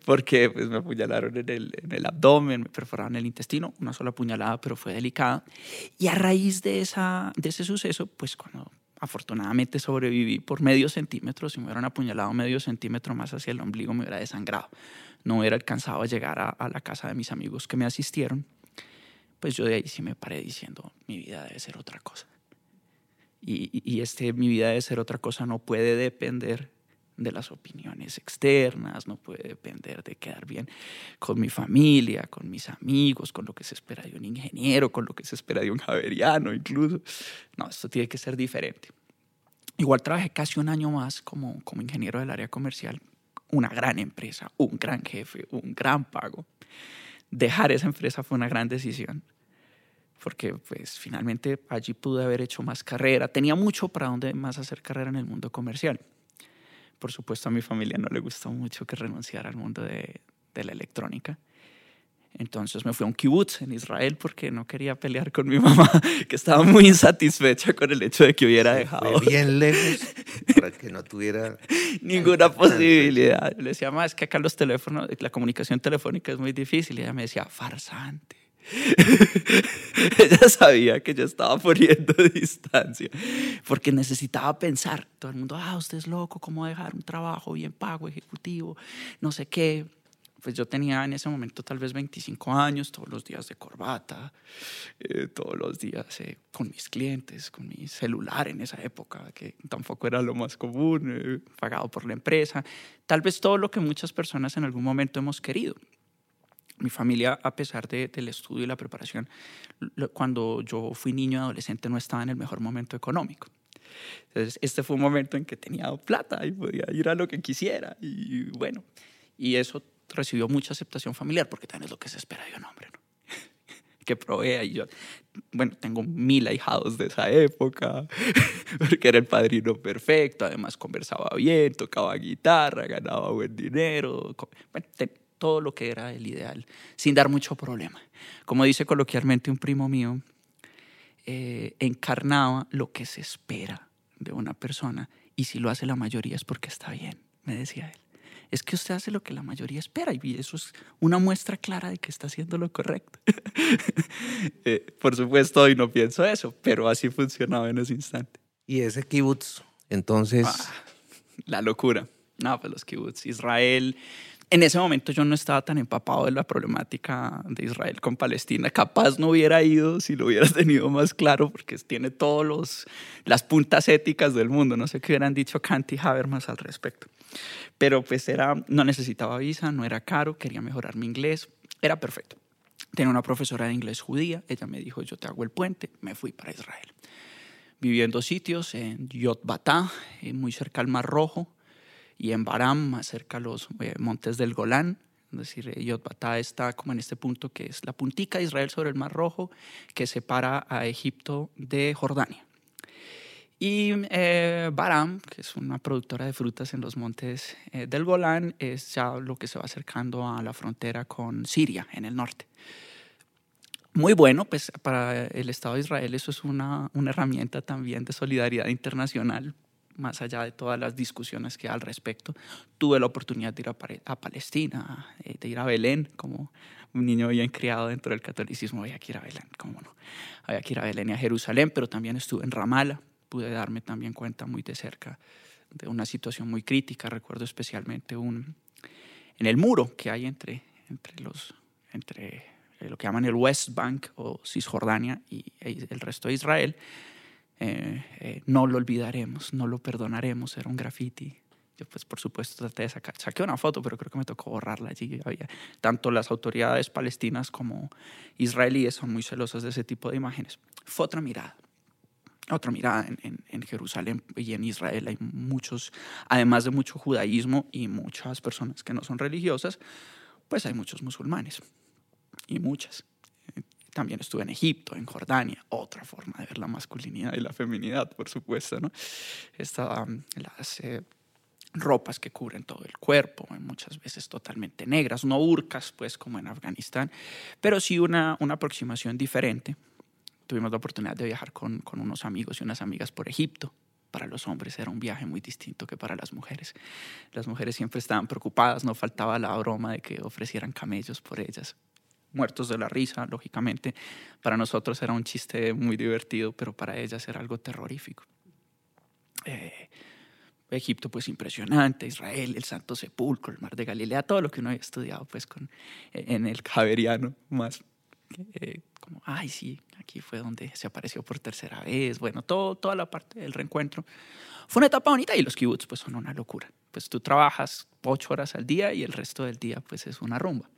porque pues, me apuñalaron en el, en el abdomen, me perforaron el intestino, una sola puñalada, pero fue delicada. Y a raíz de, esa, de ese suceso, pues cuando afortunadamente sobreviví por medio centímetro, si me hubieran apuñalado medio centímetro más hacia el ombligo, me hubiera desangrado. No hubiera alcanzado a llegar a, a la casa de mis amigos que me asistieron. Pues yo de ahí sí me paré diciendo, mi vida debe ser otra cosa. Y, y este, mi vida debe ser otra cosa no puede depender de las opiniones externas, no puede depender de quedar bien con mi familia, con mis amigos, con lo que se espera de un ingeniero, con lo que se espera de un javeriano incluso. No, esto tiene que ser diferente. Igual trabajé casi un año más como, como ingeniero del área comercial, una gran empresa, un gran jefe, un gran pago. Dejar esa empresa fue una gran decisión porque pues finalmente allí pude haber hecho más carrera. Tenía mucho para dónde más hacer carrera en el mundo comercial por supuesto a mi familia no le gustó mucho que renunciara al mundo de, de la electrónica. Entonces me fui a un kibutz en Israel porque no quería pelear con mi mamá, que estaba muy insatisfecha con el hecho de que hubiera dejado. bien lejos para que no tuviera ninguna posibilidad. Le decía, más es que acá los teléfonos, la comunicación telefónica es muy difícil. Y ella me decía, farsante. Ella sabía que yo estaba poniendo distancia porque necesitaba pensar. Todo el mundo, ah, usted es loco, ¿cómo dejar un trabajo bien pago, ejecutivo, no sé qué? Pues yo tenía en ese momento tal vez 25 años, todos los días de corbata, eh, todos los días eh, con mis clientes, con mi celular en esa época, que tampoco era lo más común, eh, pagado por la empresa. Tal vez todo lo que muchas personas en algún momento hemos querido mi familia, a pesar de, del estudio y la preparación, cuando yo fui niño y adolescente no estaba en el mejor momento económico. Entonces, este fue un momento en que tenía plata y podía ir a lo que quisiera. Y bueno, y eso recibió mucha aceptación familiar, porque también es lo que se espera de un hombre, ¿no? que provea. Y yo, bueno, tengo mil ahijados de esa época, porque era el padrino perfecto, además conversaba bien, tocaba guitarra, ganaba buen dinero. Todo lo que era el ideal, sin dar mucho problema. Como dice coloquialmente un primo mío, eh, encarnaba lo que se espera de una persona y si lo hace la mayoría es porque está bien, me decía él. Es que usted hace lo que la mayoría espera y eso es una muestra clara de que está haciendo lo correcto. Eh, por supuesto, hoy no pienso eso, pero así funcionaba en ese instante. ¿Y ese kibutz? Entonces... Ah, la locura. No, pues los kibutz. Israel, en ese momento yo no estaba tan empapado de la problemática de Israel con Palestina. Capaz no hubiera ido si lo hubiera tenido más claro, porque tiene todas las puntas éticas del mundo. No sé qué hubieran dicho Kant y Habermas al respecto. Pero pues era, no necesitaba visa, no era caro, quería mejorar mi inglés, era perfecto. Tenía una profesora de inglés judía, ella me dijo, yo te hago el puente, me fui para Israel. Viví en dos sitios, en Yotbatá, eh, muy cerca al Mar Rojo, y en Baram, más cerca a los eh, montes del Golán. Es decir, eh, Yotbatá está como en este punto que es la puntica de Israel sobre el Mar Rojo que separa a Egipto de Jordania. Y eh, Baram, que es una productora de frutas en los montes del Golán, es ya lo que se va acercando a la frontera con Siria, en el norte. Muy bueno, pues para el Estado de Israel eso es una, una herramienta también de solidaridad internacional más allá de todas las discusiones que hay al respecto, tuve la oportunidad de ir a, Palestina, eh, de ir a Belén, como un niño bien criado dentro del catolicismo, había que ir a Belén, cómo no, había que ir a Belén y a Jerusalén, pero también estuve en Ramallah, pude darme también cuenta muy de cerca de una situación muy crítica, recuerdo especialmente un, en el muro que hay entre, entre, los, entre lo que llaman el West Bank o Cisjordania y el resto de Israel, eh, eh, no lo olvidaremos, no lo perdonaremos, era un graffiti. Yo pues por supuesto traté de sacar, saqué una foto, pero creo que me tocó borrarla allí. Había, tanto las autoridades palestinas como israelíes son muy celosas de ese tipo de imágenes. Fue otra mirada, otra mirada en, en, Jerusalén y en Israel. Hay muchos, además de mucho judaísmo y muchas personas que no son religiosas, pues hay muchos musulmanes. y muchas. También estuve en Egipto, en Jordania, otra forma de ver la masculinidad y la feminidad, por supuesto, ¿no? Estaban las eh, ropas que cubren todo el cuerpo, muchas veces totalmente negras, no burcas, pues como en Afganistán, pero sí una, una aproximación diferente. Tuvimos la oportunidad de viajar con, con unos amigos y unas amigas por Egipto, para los hombres era un viaje muy distinto que para las mujeres. Las mujeres siempre estaban preocupadas, no faltaba la broma de que ofrecieran camellos por ellas. Muertos de la risa, lógicamente. Para nosotros era un chiste muy divertido, pero para ellas era algo terrorífico. Eh, Egipto, pues impresionante, Israel, el Santo Sepulcro, el Mar de Galilea, todo lo que uno había estudiado pues con, en el Javeriano, más eh, como, ay, sí, aquí fue donde se apareció por tercera vez, bueno, todo, toda la parte del reencuentro. Fue una etapa bonita y los kibbutz pues son una locura. Pues tú trabajas ocho horas al día y el resto del día pues es una rumba.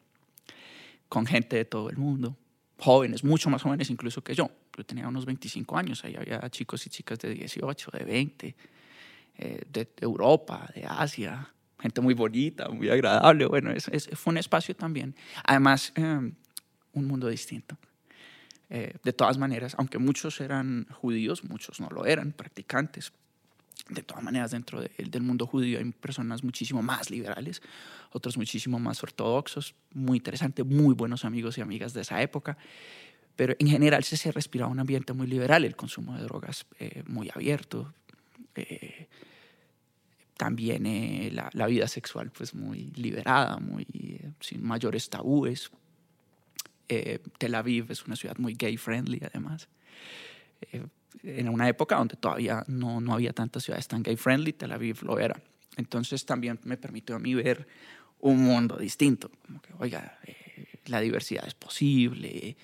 Con gente de todo el mundo, jóvenes, mucho más jóvenes incluso que yo. Yo tenía unos 25 años, ahí había chicos y chicas de 18, de 20, eh, de Europa, de Asia, gente muy bonita, muy agradable. Bueno, es, fue un espacio también. Además, em, un mundo distinto. Eh, de todas maneras, aunque muchos eran judíos, muchos no lo eran, practicantes. De todas maneras, dentro del mundo judío hay personas muchísimo más liberales, otros muchísimo más ortodoxos, muy interesante, muy buenos amigos y amigas de esa época. Pero en general se, se respiraba un ambiente muy liberal, el consumo de drogas eh, muy abierto, eh, también la, la, vida sexual pues muy liberada, muy sin mayores tabúes, eh, Tel Aviv es una ciudad muy gay friendly además. Eh, en una época donde todavía no, no había tantas ciudades tan gay friendly, Tel Aviv lo era. Entonces también me permitió a mí ver un mundo distinto. Como que, oiga, eh, la diversidad es posible,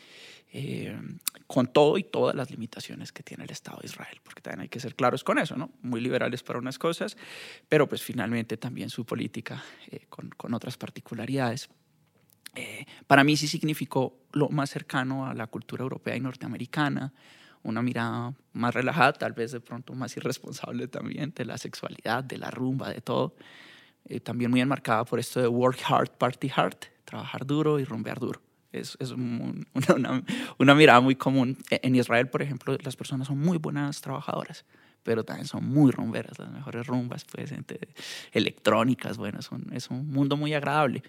con todo y todas las limitaciones que tiene el Estado de Israel, porque también hay que ser claros con eso, ¿no? Muy liberales para unas cosas, pero pues finalmente también su política con, con, otras particularidades. Eh, para mí sí significó lo más cercano a la cultura europea y norteamericana, una mirada más relajada, tal vez de pronto más irresponsable también de la sexualidad, de la rumba, de todo. Eh, también muy enmarcada por esto de work hard, party hard, trabajar duro y rumbear duro. Es, es una, una, mirada muy común. E, en Israel, por ejemplo, las personas son muy buenas trabajadoras pero también son muy rumberas, las mejores rumbas, pues, electrónicas, bueno, son, es un mundo muy agradable.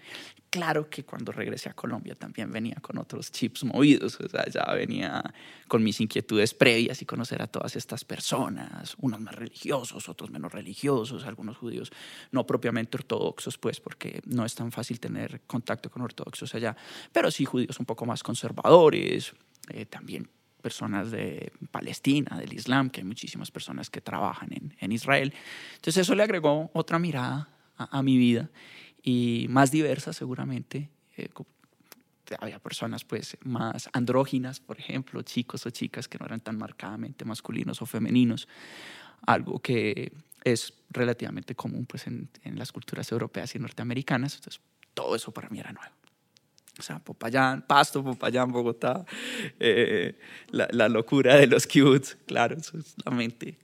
Claro que cuando regresé a Colombia también venía con otros chips movidos, o sea, ya venía con mis inquietudes previas y conocer a todas estas personas, unos más religiosos, otros menos religiosos, algunos judíos no propiamente ortodoxos, pues, porque no es tan fácil tener contacto con ortodoxos allá, pero sí judíos un poco más conservadores, eh, también personas de Palestina, del Islam, que hay muchísimas personas que trabajan en, en Israel. Entonces eso le agregó otra mirada a, mi vida y más diversa seguramente. Eh, había personas pues más andróginas, por ejemplo, chicos o chicas que no eran tan marcadamente masculinos o femeninos, algo que es relativamente común pues en, en las culturas europeas y norteamericanas. Entonces todo eso para mí era nuevo. O sea, Popayán, Pasto, Popayán, Bogotá, eh, la, la, locura de los kibbutz, claro, eso es la mente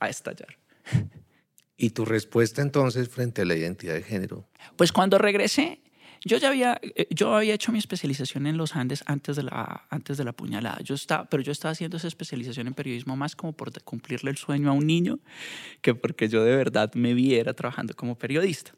a estallar. ¿Y tu respuesta entonces frente a la identidad de género? Pues cuando regresé, yo ya había, eh, yo había hecho mi especialización en los Andes antes de la, antes de la puñalada, yo estaba, pero yo estaba haciendo esa especialización en periodismo más como por cumplirle el sueño a un niño que porque yo de verdad me viera trabajando como periodista.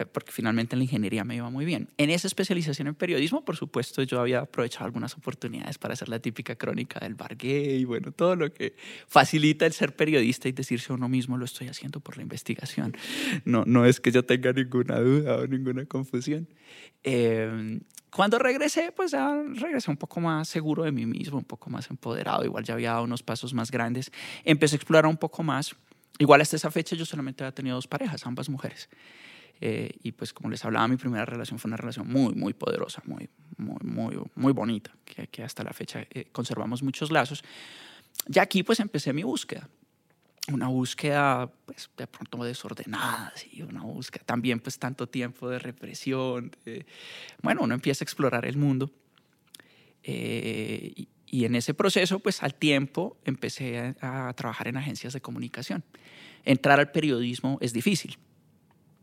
Eh, porque finalmente en la ingeniería me iba muy bien. En esa especialización en periodismo, por supuesto, yo había aprovechado algunas oportunidades para hacer la típica crónica del bar gay, bueno, todo lo que facilita el ser periodista y decirse a uno mismo, lo estoy haciendo por la investigación. No, no es que yo tenga ninguna duda o ninguna confusión. Eh, cuando regresé, pues ya regresé un poco más seguro de mí mismo, un poco más empoderado, igual ya había dado unos pasos más grandes. Empecé a explorar un poco más. Igual hasta esa fecha yo solamente había tenido dos parejas, ambas mujeres. Eh, y pues como les hablaba, mi primera relación fue una relación muy, muy poderosa, muy, muy, muy, muy bonita, que, que hasta la fecha eh, conservamos muchos lazos. Ya aquí pues empecé mi búsqueda. Una búsqueda pues de pronto desordenada, y una búsqueda también pues tanto tiempo de represión. bueno, uno empieza a explorar el mundo. Eh, y, y, en ese proceso pues al tiempo empecé a, a trabajar en agencias de comunicación. Entrar al periodismo es difícil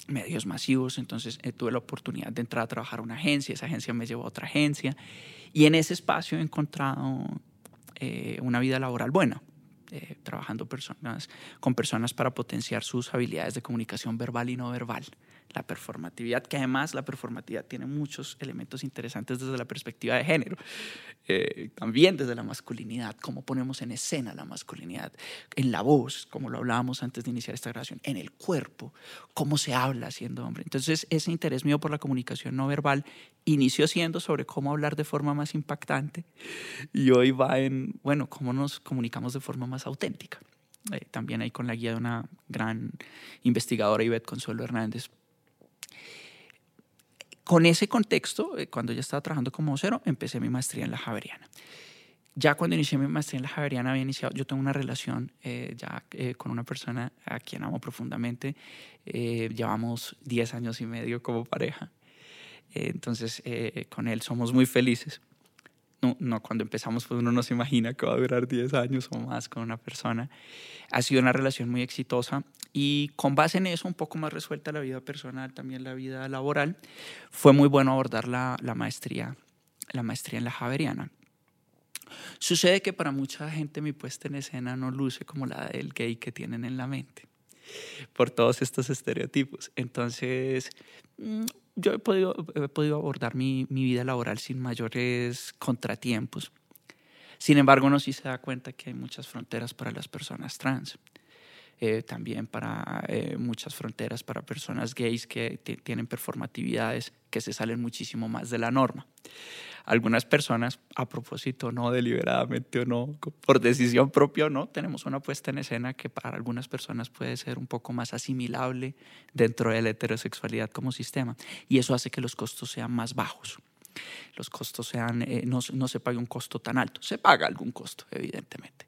medios masivos, entonces eh, tuve la oportunidad de entrar a trabajar a una agencia, esa agencia me llevó a otra agencia y en ese espacio he encontrado eh, una vida laboral buena. Eh, trabajando personas, con personas para potenciar sus habilidades de comunicación verbal y no verbal la performatividad, que además la performatividad tiene muchos elementos interesantes desde la perspectiva de género, eh, también desde la masculinidad, cómo ponemos en escena la masculinidad, en la voz, como lo hablábamos antes de iniciar esta grabación, en el cuerpo, cómo se habla siendo hombre. Entonces, ese interés mío por la comunicación no verbal inició siendo sobre cómo hablar de forma más impactante y hoy va en, bueno, cómo nos comunicamos de forma más auténtica. Eh, también ahí con la guía de una gran investigadora, Ivette Consuelo Hernández, con ese contexto, eh, cuando ya estaba trabajando como vocero, empecé mi maestría en la Javeriana. Ya cuando inicié mi maestría en la Javeriana había iniciado, yo tengo una relación eh, ya eh, con una persona a quien amo profundamente. llevamos 10 años y medio como pareja. entonces, con él somos muy felices. No, no, cuando empezamos pues uno no se imagina que va a durar 10 años o más con una persona. Ha sido una relación muy exitosa y con base en eso, un poco más resuelta la vida personal, también la vida laboral, fue muy bueno abordar la, la maestría, la maestría en la Javeriana. Sucede que para mucha gente mi puesta en escena no luce como la del gay que tienen en la mente, por todos estos estereotipos. Entonces, mm, yo he podido, he podido abordar mi, mi, vida laboral sin mayores contratiempos. Sin embargo, uno sí se da cuenta que hay muchas fronteras para las personas trans. Eh, también para eh, muchas fronteras para personas gays que tienen performatividades que se salen muchísimo más de la norma. Algunas personas, a propósito, no deliberadamente o no, por decisión propia o no, tenemos una puesta en escena que para algunas personas puede ser un poco más asimilable dentro de la heterosexualidad como sistema. Y eso hace que los costos sean más bajos los costos sean, eh, no, no, se pague un costo tan alto. Se paga algún costo, evidentemente.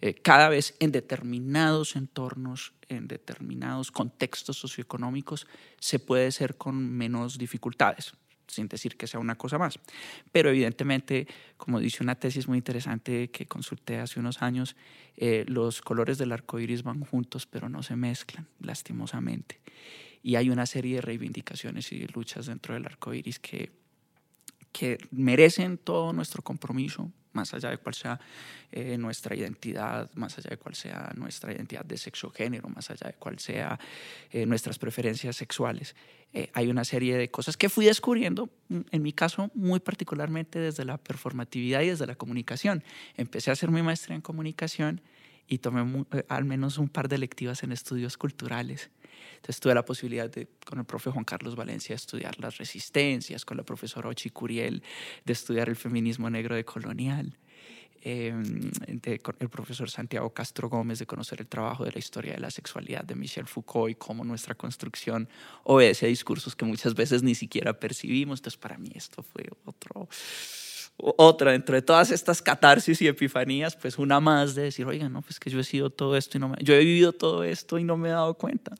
Eh, cada vez en determinados entornos, en determinados contextos socioeconómicos, se puede ser con menos dificultades sin decir que sea una cosa más. Pero evidentemente, como dice una tesis muy interesante que consulté hace unos años, eh, los colores del arco iris van juntos, pero no se mezclan, lastimosamente. Y hay una serie de reivindicaciones y luchas dentro del arco iris que que merecen todo nuestro compromiso, más allá de cuál sea eh, nuestra identidad, más allá de cuál sea nuestra identidad de sexo género, más allá de cuál sea eh, nuestras preferencias sexuales. Eh, hay una serie de cosas que fui descubriendo, mm, en mi caso muy particularmente desde la performatividad y desde la comunicación. Empecé a hacer mi maestría en comunicación y tomé al menos un par de lectivas en estudios culturales entonces tuve la posibilidad de, con el profe Juan Carlos Valencia, de estudiar las resistencias, con la profesora Ochi Curiel, de estudiar el feminismo negro de colonial. Em, de, con el profesor Santiago Castro Gómez de conocer el trabajo de la historia de la sexualidad de Michel Foucault y cómo nuestra construcción obedece a discursos que muchas veces ni siquiera percibimos. Entonces, para mí esto fue otro, otra dentro de todas estas catarsis y epifanías, pues una más de decir, oiga, no, pues que yo he sido todo esto y no me, yo he vivido todo esto y no me he dado cuenta.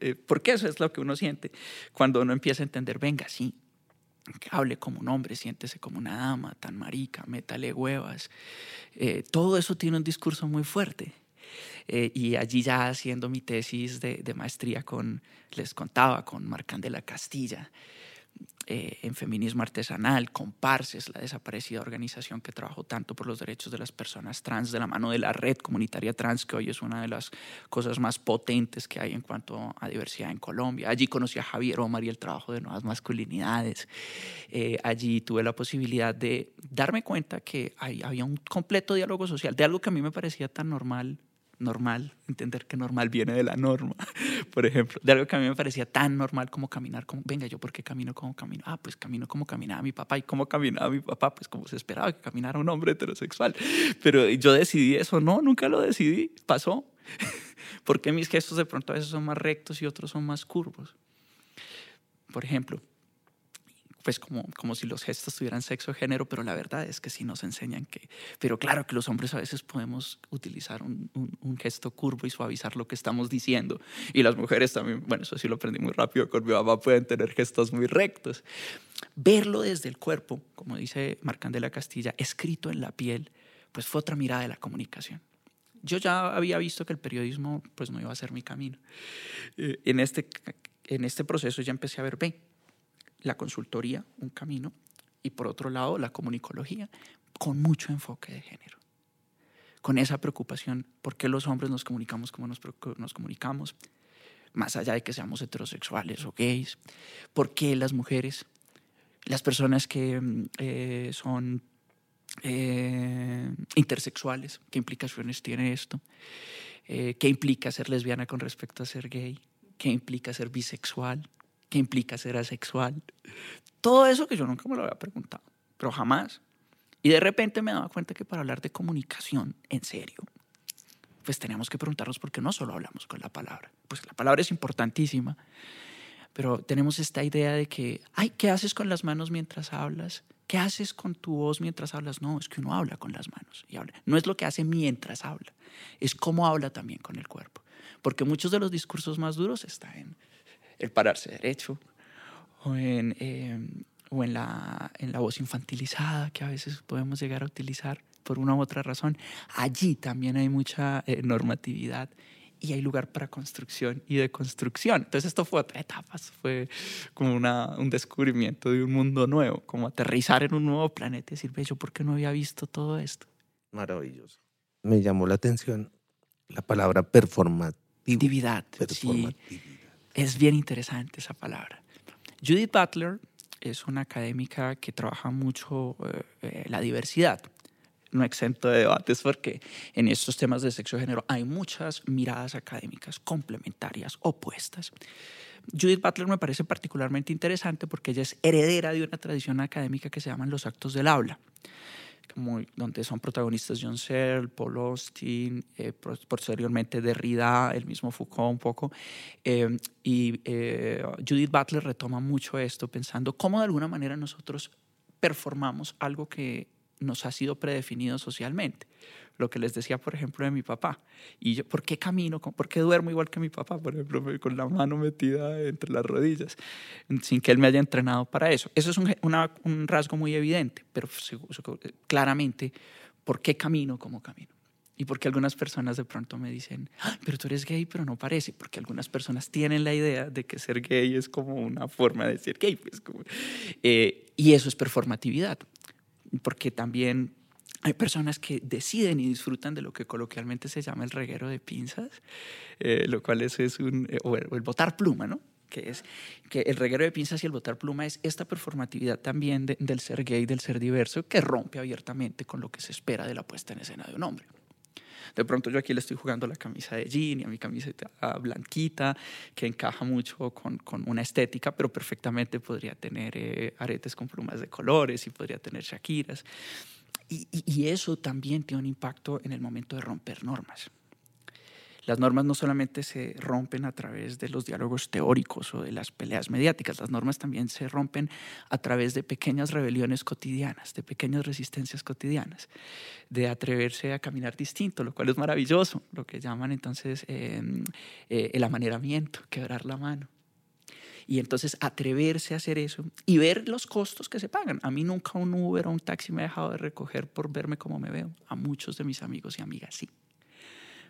Eh, porque eso es lo que uno siente cuando uno empieza a entender, venga, sí, hable como un hombre, siéntese como una dama, tan marica, métale huevas. Eh, todo eso tiene un discurso muy fuerte. Eh, y allí ya haciendo mi tesis de, de, maestría con, les contaba, con Marcandela Castilla, eh, en feminismo artesanal, Comparses, la desaparecida organización que trabajó tanto por los derechos de las personas trans, de la mano de la red comunitaria trans, que hoy es una de las cosas más potentes que hay en cuanto a diversidad en Colombia. Allí conocí a Javier Omar y el trabajo de nuevas masculinidades. Eh, allí tuve la posibilidad de darme cuenta que había un completo diálogo social, de algo que a mí me parecía tan normal normal, entender que normal viene de la norma, por ejemplo, de algo que a mí me parecía tan normal como caminar, como, venga, yo por qué camino como camino, ah, pues camino como caminaba mi papá, y cómo caminaba mi papá, pues como se esperaba que caminara un hombre heterosexual, pero yo decidí eso, no, nunca lo decidí, pasó, porque mis gestos de pronto a veces son más rectos y otros son más curvos. Por ejemplo, pues como, como si los gestos tuvieran sexo o género, pero la verdad es que sí nos enseñan que, pero claro que los hombres a veces podemos utilizar un, un, gesto curvo y suavizar lo que estamos diciendo. Y las mujeres también, bueno, eso sí lo aprendí muy rápido con mi mamá, pueden tener gestos muy rectos. Verlo desde el cuerpo, como dice Marcandela Castilla, escrito en la piel, pues fue otra mirada de la comunicación. Yo ya había visto que el periodismo pues no iba a ser mi camino. Eh, en, este, en este proceso ya empecé a ver, ve, la consultoría, un camino, y por otro lado la comunicología, con mucho enfoque de género. Con esa preocupación, ¿por qué los hombres nos comunicamos como nos, nos comunicamos? Más allá de que seamos heterosexuales o gays. ¿Por qué las mujeres, las personas que mm, eh, son eh, intersexuales, qué implicaciones tiene esto, eh, qué implica ser lesbiana con respecto a ser gay, qué implica ser bisexual, qué implica ser asexual. Todo eso que yo nunca me lo había preguntado, pero jamás. Y de repente me daba cuenta que para hablar de comunicación en serio, pues teníamos que preguntarnos por qué no solo hablamos con la palabra. Pues la palabra es importantísima, pero tenemos esta idea de que, ay, ¿qué haces con las manos mientras hablas? ¿Qué haces con tu voz mientras hablas? No, es que uno habla con las manos y habla. No es lo que hace mientras habla, es cómo habla también con el cuerpo. Porque muchos de los discursos más duros están en el pararse derecho o en, em, o en, la, en la voz infantilizada que a veces podemos llegar a utilizar por una u otra razón. Allí también hay mucha eh, normatividad y hay lugar para construcción y de construcción. Entonces esto fue otra etapa, fue como una, un descubrimiento de un mundo nuevo, como aterrizar en un nuevo planeta y decir, yo por qué no había visto todo esto. Maravilloso. Me llamó la atención la palabra performatividad. Sí, es bien interesante esa palabra. Judith Butler es una académica que trabaja mucho eh, eh, la diversidad no exento de debates porque en estos temas de sexo y género hay muchas miradas académicas complementarias, opuestas. Judith Butler me parece particularmente interesante porque ella es heredera de una tradición académica que se llaman los actos del aula, como, donde son protagonistas John Searle, Paul Austin, eh, posteriormente Derrida, el mismo Foucault un poco. Eh, y eh, Judith Butler retoma mucho esto, pensando cómo de alguna manera nosotros performamos algo que nos ha sido predefinido socialmente. Lo que les decía, por ejemplo, de mi papá. Y yo, ¿por qué camino? ¿Por qué duermo igual que mi papá? Por ejemplo, con la mano metida entre las rodillas, sin que él me haya entrenado para eso. Eso es un, rasgo muy evidente, pero claramente, ¿por qué camino como camino? Y porque algunas personas de pronto me dicen, pero tú eres gay, pero no parece, porque algunas personas tienen la idea de que ser gay es como una forma de ser gay. Pues eh, y eso es performatividad porque también hay personas que deciden y disfrutan de lo que coloquialmente se llama el reguero de pinzas, eh, lo cual es, es un, eh, o el, botar pluma, ¿no? que es que el reguero de pinzas y el botar pluma es esta performatividad también del ser gay, del ser diverso, que rompe abiertamente con lo que se espera de la puesta en escena de un hombre. De pronto yo aquí le estoy jugando la camisa de jean y a mi camiseta blanquita, que encaja mucho con, con una estética, pero perfectamente podría tener eh, aretes con plumas de colores y podría tener shakiras. Y, eso también tiene un impacto en el momento de romper normas. Las normas no solamente se rompen a través de los diálogos teóricos o de las peleas mediáticas, las normas también se rompen a través de pequeñas rebeliones cotidianas, de pequeñas resistencias cotidianas, de atreverse a caminar distinto, lo cual es maravilloso, lo que llaman entonces em, eh, el amaneramiento, quebrar la mano. Y entonces atreverse a hacer eso y ver los costos que se pagan. A mí nunca un Uber o un taxi me ha dejado de recoger por verme como me veo. A muchos de mis amigos y amigas sí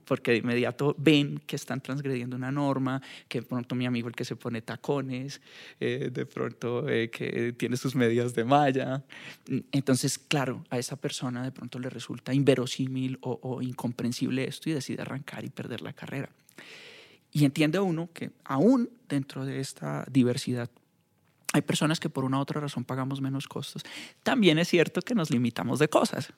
porque de inmediato ven que están transgrediendo una norma, que de pronto mi amigo el que se pone tacones, eh, de pronto eh, que tiene sus medias de malla. Entonces, claro, a esa persona de pronto le resulta inverosímil o, o incomprensible esto y decide arrancar y perder la carrera. Y entiende uno que aún dentro de esta diversidad hay personas que por una u otra razón pagamos menos costos. También es cierto que nos limitamos de cosas.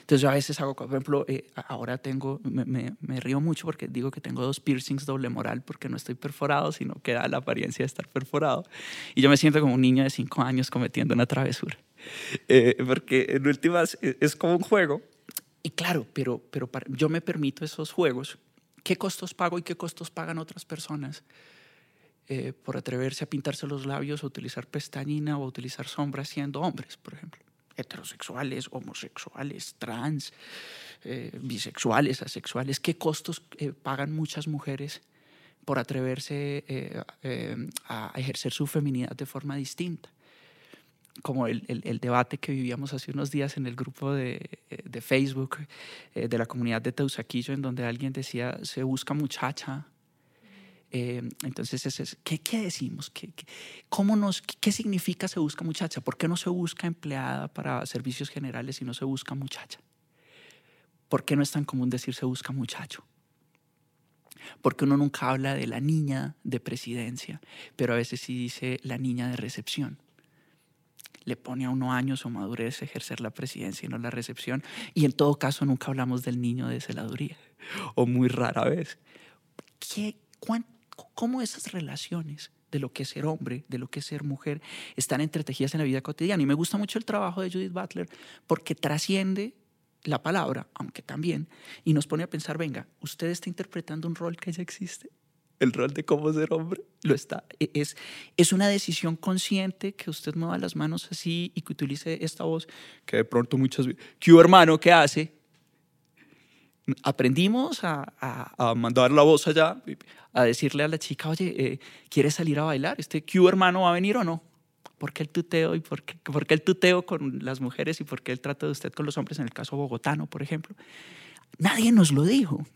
Entonces yo a veces hago, por ejemplo, eh, ahora tengo, me, río mucho porque digo que tengo dos piercings doble moral porque no estoy perforado, sino que da la apariencia de estar perforado. Y yo me siento como un niño de cinco años cometiendo una travesura. Eh, porque en últimas e, es como un juego. Y claro, pero, pero yo me permito esos juegos. ¿Qué costos pago y qué costos pagan otras personas? Eh, por atreverse a pintarse los labios o utilizar pestañina o utilizar sombra siendo hombres, por ejemplo heterosexuales, homosexuales, trans, eh, bisexuales, asexuales, qué costos eh, pagan muchas mujeres por atreverse eh, a ejercer su feminidad de forma distinta. Como el, el, debate que vivíamos hace unos días en el grupo de, de Facebook eh, de la comunidad de Teusaquillo, en donde alguien decía, se busca muchacha. Eh, entonces, es, ¿qué, ¿qué, decimos? ¿Qué, cómo nos, ¿Qué significa se busca muchacha? ¿Por qué no se busca empleada para servicios generales y no se busca muchacha? ¿Por qué no es tan común decir se busca muchacho? Porque uno nunca habla de la niña de presidencia, pero a veces sí dice la niña de recepción le pone a uno años o madurez ejercer la presidencia y no la recepción. Y en todo caso nunca hablamos del niño de celaduría, o muy rara vez. ¿Qué, ¿Cómo esas relaciones de lo que es ser hombre, de lo que es ser mujer, están entretejidas en la vida cotidiana? Y me gusta mucho el trabajo de Judith Butler porque trasciende la palabra, aunque también, y nos pone a pensar, venga, usted está interpretando un rol que ya existe el rol de cómo ser hombre lo está. E, es, es una decisión consciente que usted mueva las manos así y que utilice esta voz que de pronto muchas veces, ¿qué hermano? ¿Qué hace? Aprendimos a, a, mandar la voz allá, a decirle a la chica, oye, eh, ¿quieres salir a bailar? ¿Este Q hermano va a venir o no? ¿Por qué el tuteo y por qué, por qué el tuteo con las mujeres y por qué el trato de usted con los hombres en el caso bogotano, por ejemplo? Nadie nos lo dijo.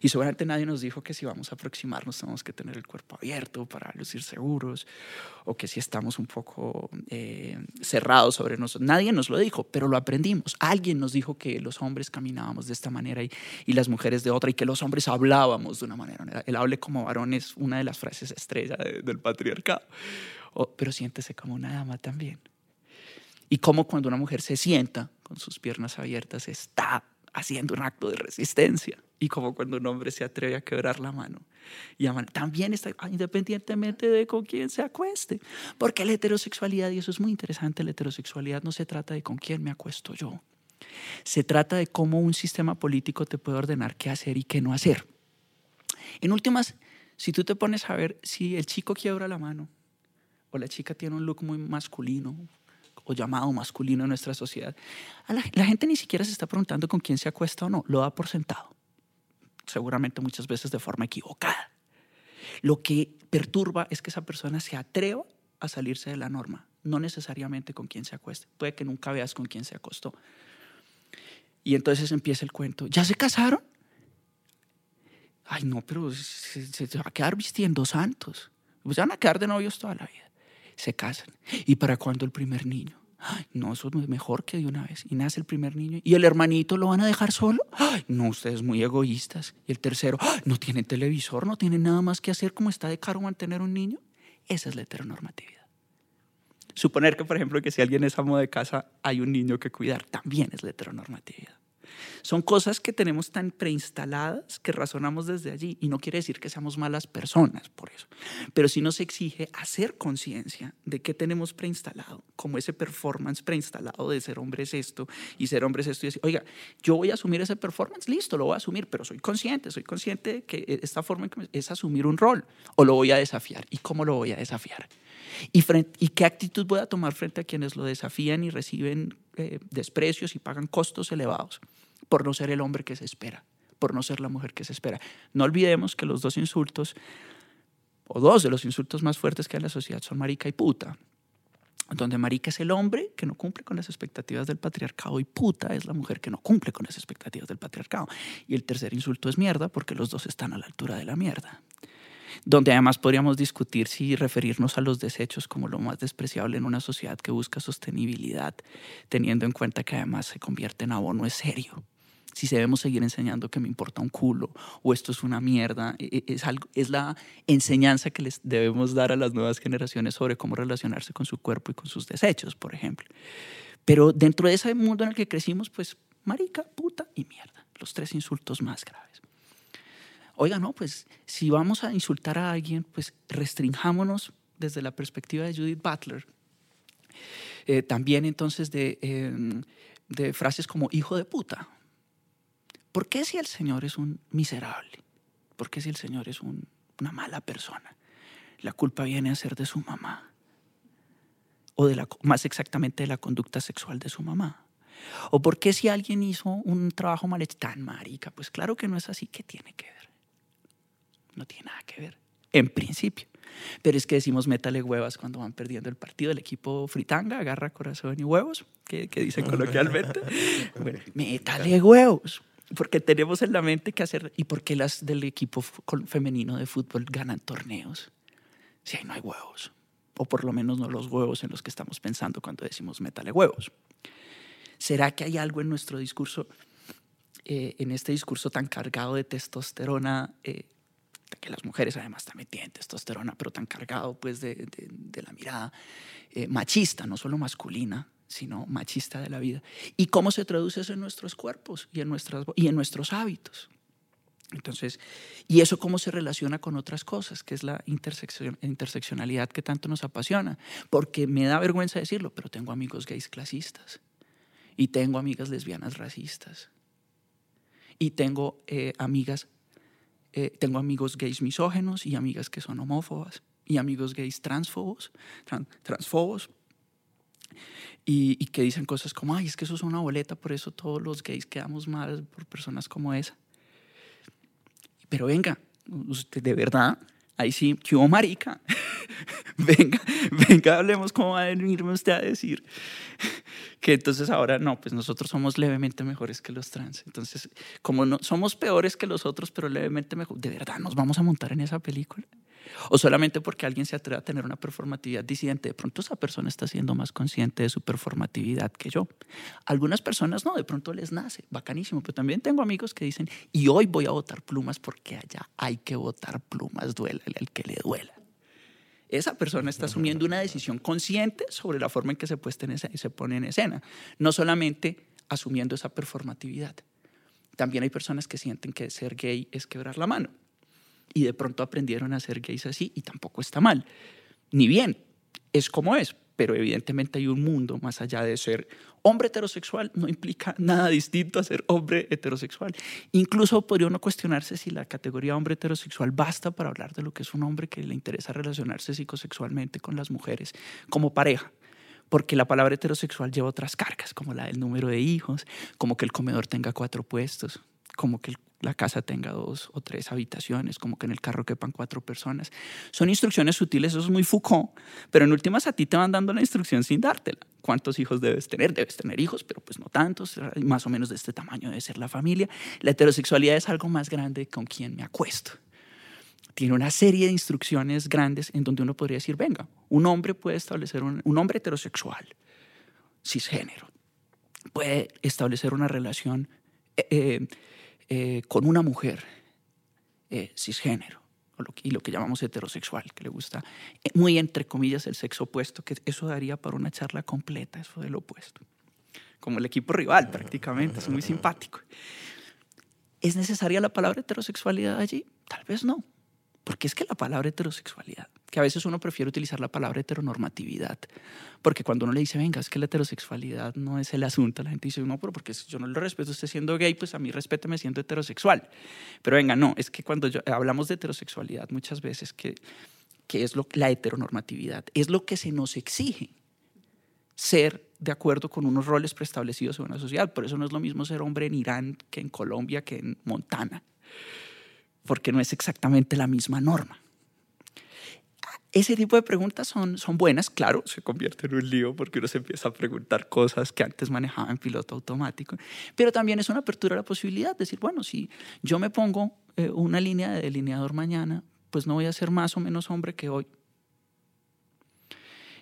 Y seguramente nadie nos dijo que si vamos a aproximarnos tenemos que tener el cuerpo abierto para lucir seguros o que si estamos un poco eh, cerrados sobre nosotros. Nadie nos lo dijo, pero lo aprendimos. Alguien nos dijo que los hombres caminábamos de esta manera y, y las mujeres de otra y que los hombres hablábamos de una manera. El hable como varón es una de las frases estrella del patriarcado. pero siéntese como una dama también. Y como cuando una mujer se sienta con sus piernas abiertas está haciendo un acto de resistencia y como cuando un hombre se atreve a quebrar la mano. Y también está independientemente de con quién se acueste. Porque la heterosexualidad, y eso es muy interesante, la heterosexualidad no se trata de con quién me acuesto yo. Se trata de cómo un sistema político te puede ordenar qué hacer y qué no hacer. En últimas, si tú te pones a ver si el chico quiebra la mano o la chica tiene un look muy masculino o llamado masculino en nuestra sociedad, la, gente ni siquiera se está preguntando con quién se acuesta o no, lo da por sentado seguramente muchas veces de forma equivocada. Lo que perturba es que esa persona se atreva a salirse de la norma, no necesariamente con quien se acueste. Puede que nunca veas con quién se acostó. Y entonces empieza el cuento. ¿Ya se casaron? Ay, no, pero se, se va a quedar vistiendo santos. Pues van a quedar de novios toda la vida. Se casan. ¿Y para cuándo el primer niño? no, eso es mejor que de una vez. Y nace el primer niño. ¿Y el hermanito lo van a dejar solo? no, ustedes muy egoístas. Y el tercero, no tienen televisor, no tienen nada más que hacer como está de caro mantener un niño. Esa es la heteronormatividad. Suponer que, por ejemplo, que si alguien es amo de casa, hay un niño que cuidar, también es la heteronormatividad. Son cosas que tenemos tan preinstaladas que razonamos desde allí y no quiere decir que seamos malas personas por eso, pero sí nos exige hacer conciencia de qué tenemos preinstalado, como ese performance preinstalado de ser hombre es esto y ser hombre es esto y decir, oiga, yo voy a asumir ese performance, listo, lo voy a asumir, pero soy consciente, soy consciente de que esta forma es asumir un rol o lo voy a desafiar y cómo lo voy a desafiar. ¿Y, y qué actitud voy a tomar frente a quienes lo desafían y reciben eh, desprecios y pagan costos elevados por no ser el hombre que se espera, por no ser la mujer que se espera. No olvidemos que los dos insultos, o dos de los insultos más fuertes que hay en la sociedad son marica y puta. Donde marica es el hombre que no cumple con las expectativas del patriarcado y puta es la mujer que no cumple con las expectativas del patriarcado. Y el tercer insulto es mierda porque los dos están a la altura de la mierda donde además podríamos discutir si referirnos a los desechos como lo más despreciable en una sociedad que busca sostenibilidad, teniendo en cuenta que además se convierte en abono es serio. Si debemos seguir enseñando que me importa un culo o esto es una mierda, e, e, es, algo, es la enseñanza que les debemos dar a las nuevas generaciones sobre cómo relacionarse con su cuerpo y con sus desechos, por ejemplo. Pero dentro de ese mundo en el que crecimos, pues marica, puta y mierda, los tres insultos más graves. Oiga, no, pues si vamos a insultar a alguien, pues restrinjámonos desde la perspectiva de Judith Butler. Eh, también entonces de, em, de frases como hijo de puta. ¿Por qué si el Señor es un miserable? ¿Por qué si el Señor es una mala persona? La culpa viene a ser de su mamá. O de la, más exactamente de la conducta sexual de su mamá. ¿O por qué si alguien hizo un trabajo mal hecho tan marica? Pues claro que no es así. ¿Qué tiene que ver? No tiene nada que ver. en principio. Pero es que decimos métale huevas cuando van perdiendo el partido. El equipo fritanga agarra corazón y huevos, que, que dicen coloquialmente. Bueno, métale huevos. Porque tenemos en la mente que hacer. ¿Y por qué las del equipo femenino de fútbol ganan torneos? Si ahí no hay huevos. O por lo menos no los huevos en los que estamos pensando cuando decimos métale huevos. ¿Será que hay algo en nuestro discurso, eh, en este discurso tan cargado de testosterona, eh, que las mujeres además también tienen testosterona, pero tan cargado pues de, de, la mirada eh, machista, no solo masculina, sino machista de la vida. ¿Y cómo se traduce eso en nuestros cuerpos y en, nuestras, y en nuestros hábitos? Entonces, ¿y eso cómo se relaciona con otras cosas? Que es la interseccionalidad que tanto nos apasiona. Porque me da vergüenza decirlo, pero tengo amigos gays clasistas. Y tengo amigas lesbianas racistas. Y tengo eh, amigas eh, tengo amigos gays misógenos y amigas que son homófobas y amigos gays transfobos, transfobos y, que dicen cosas como, ay, es que eso es una boleta, por eso todos los gays quedamos mal por personas como esa. Pero venga, usted de verdad, ahí sí, que hubo marica. venga, venga, hablemos cómo va a venirme usted a decir que entonces ahora no, pues nosotros somos levemente mejores que los trans. Entonces, como no somos peores que los otros, pero levemente mejor, ¿de verdad nos vamos a montar en esa película? O solamente porque alguien se atreve a tener una performatividad disidente, de pronto esa persona está siendo más consciente de su performatividad que yo. Algunas personas no, de pronto les nace, bacanísimo, pero también tengo amigos que dicen, y hoy voy a votar plumas porque allá hay que votar plumas, duele el que le duela esa persona está asumiendo una decisión consciente sobre la forma en que se, se pone en escena, no solamente asumiendo esa performatividad. También hay personas que sienten que ser gay es quebrar la mano y de pronto aprendieron a ser gays así y tampoco está mal, ni bien, es como es, pero evidentemente hay un mundo más allá de ser hombre heterosexual, no implica nada distinto a ser hombre heterosexual. Incluso podría uno cuestionarse si la categoría hombre heterosexual basta para hablar de lo que es un hombre que le interesa relacionarse psicosexualmente con las mujeres como pareja porque la palabra heterosexual lleva otras cargas, como la del número de hijos, como que el comedor tenga cuatro puestos, como que la casa tenga dos o tres habitaciones, como que en el carro quepan cuatro personas. Son instrucciones sutiles, eso es muy Foucault, pero en últimas a ti te van dando la instrucción sin dártela. ¿Cuántos hijos debes tener? Debes tener hijos, pero pues no tantos, más o menos de este tamaño debe ser la familia. La heterosexualidad es algo más grande con quien me acuesto. Tiene una serie de instrucciones grandes en donde uno podría decir, venga, un hombre puede establecer un, un hombre heterosexual, cisgénero, puede establecer una relación eh, eh con una mujer eh, cisgénero, y lo que llamamos heterosexual, que le gusta, eh, muy entre comillas, el sexo opuesto, que eso daría para una charla completa, eso del opuesto. Como el equipo rival, prácticamente, es muy simpático. ¿Es necesaria la palabra heterosexualidad allí? Tal vez no. Porque es que la palabra heterosexualidad, que a veces uno prefiere utilizar la palabra heteronormatividad, porque cuando uno le dice, venga, es que la heterosexualidad no es el asunto, la gente dice, no, pero porque yo no lo respeto usted siendo gay, pues a mí respéteme siendo heterosexual. Pero venga, no, es que cuando hablamos de heterosexualidad muchas veces, que, que es lo, la heteronormatividad, es lo que se nos exige ser de acuerdo con unos roles preestablecidos en una sociedad. Por eso no es lo mismo ser hombre en Irán que en Colombia, que en Montana porque no es exactamente la misma norma. Ese tipo de preguntas son, son buenas, claro, se convierte en un lío porque uno se empieza a preguntar cosas que antes manejaba en piloto automático, pero también es una apertura a la posibilidad de decir, bueno, si yo me pongo eh, una línea de delineador mañana, pues no voy a ser más o menos hombre que hoy,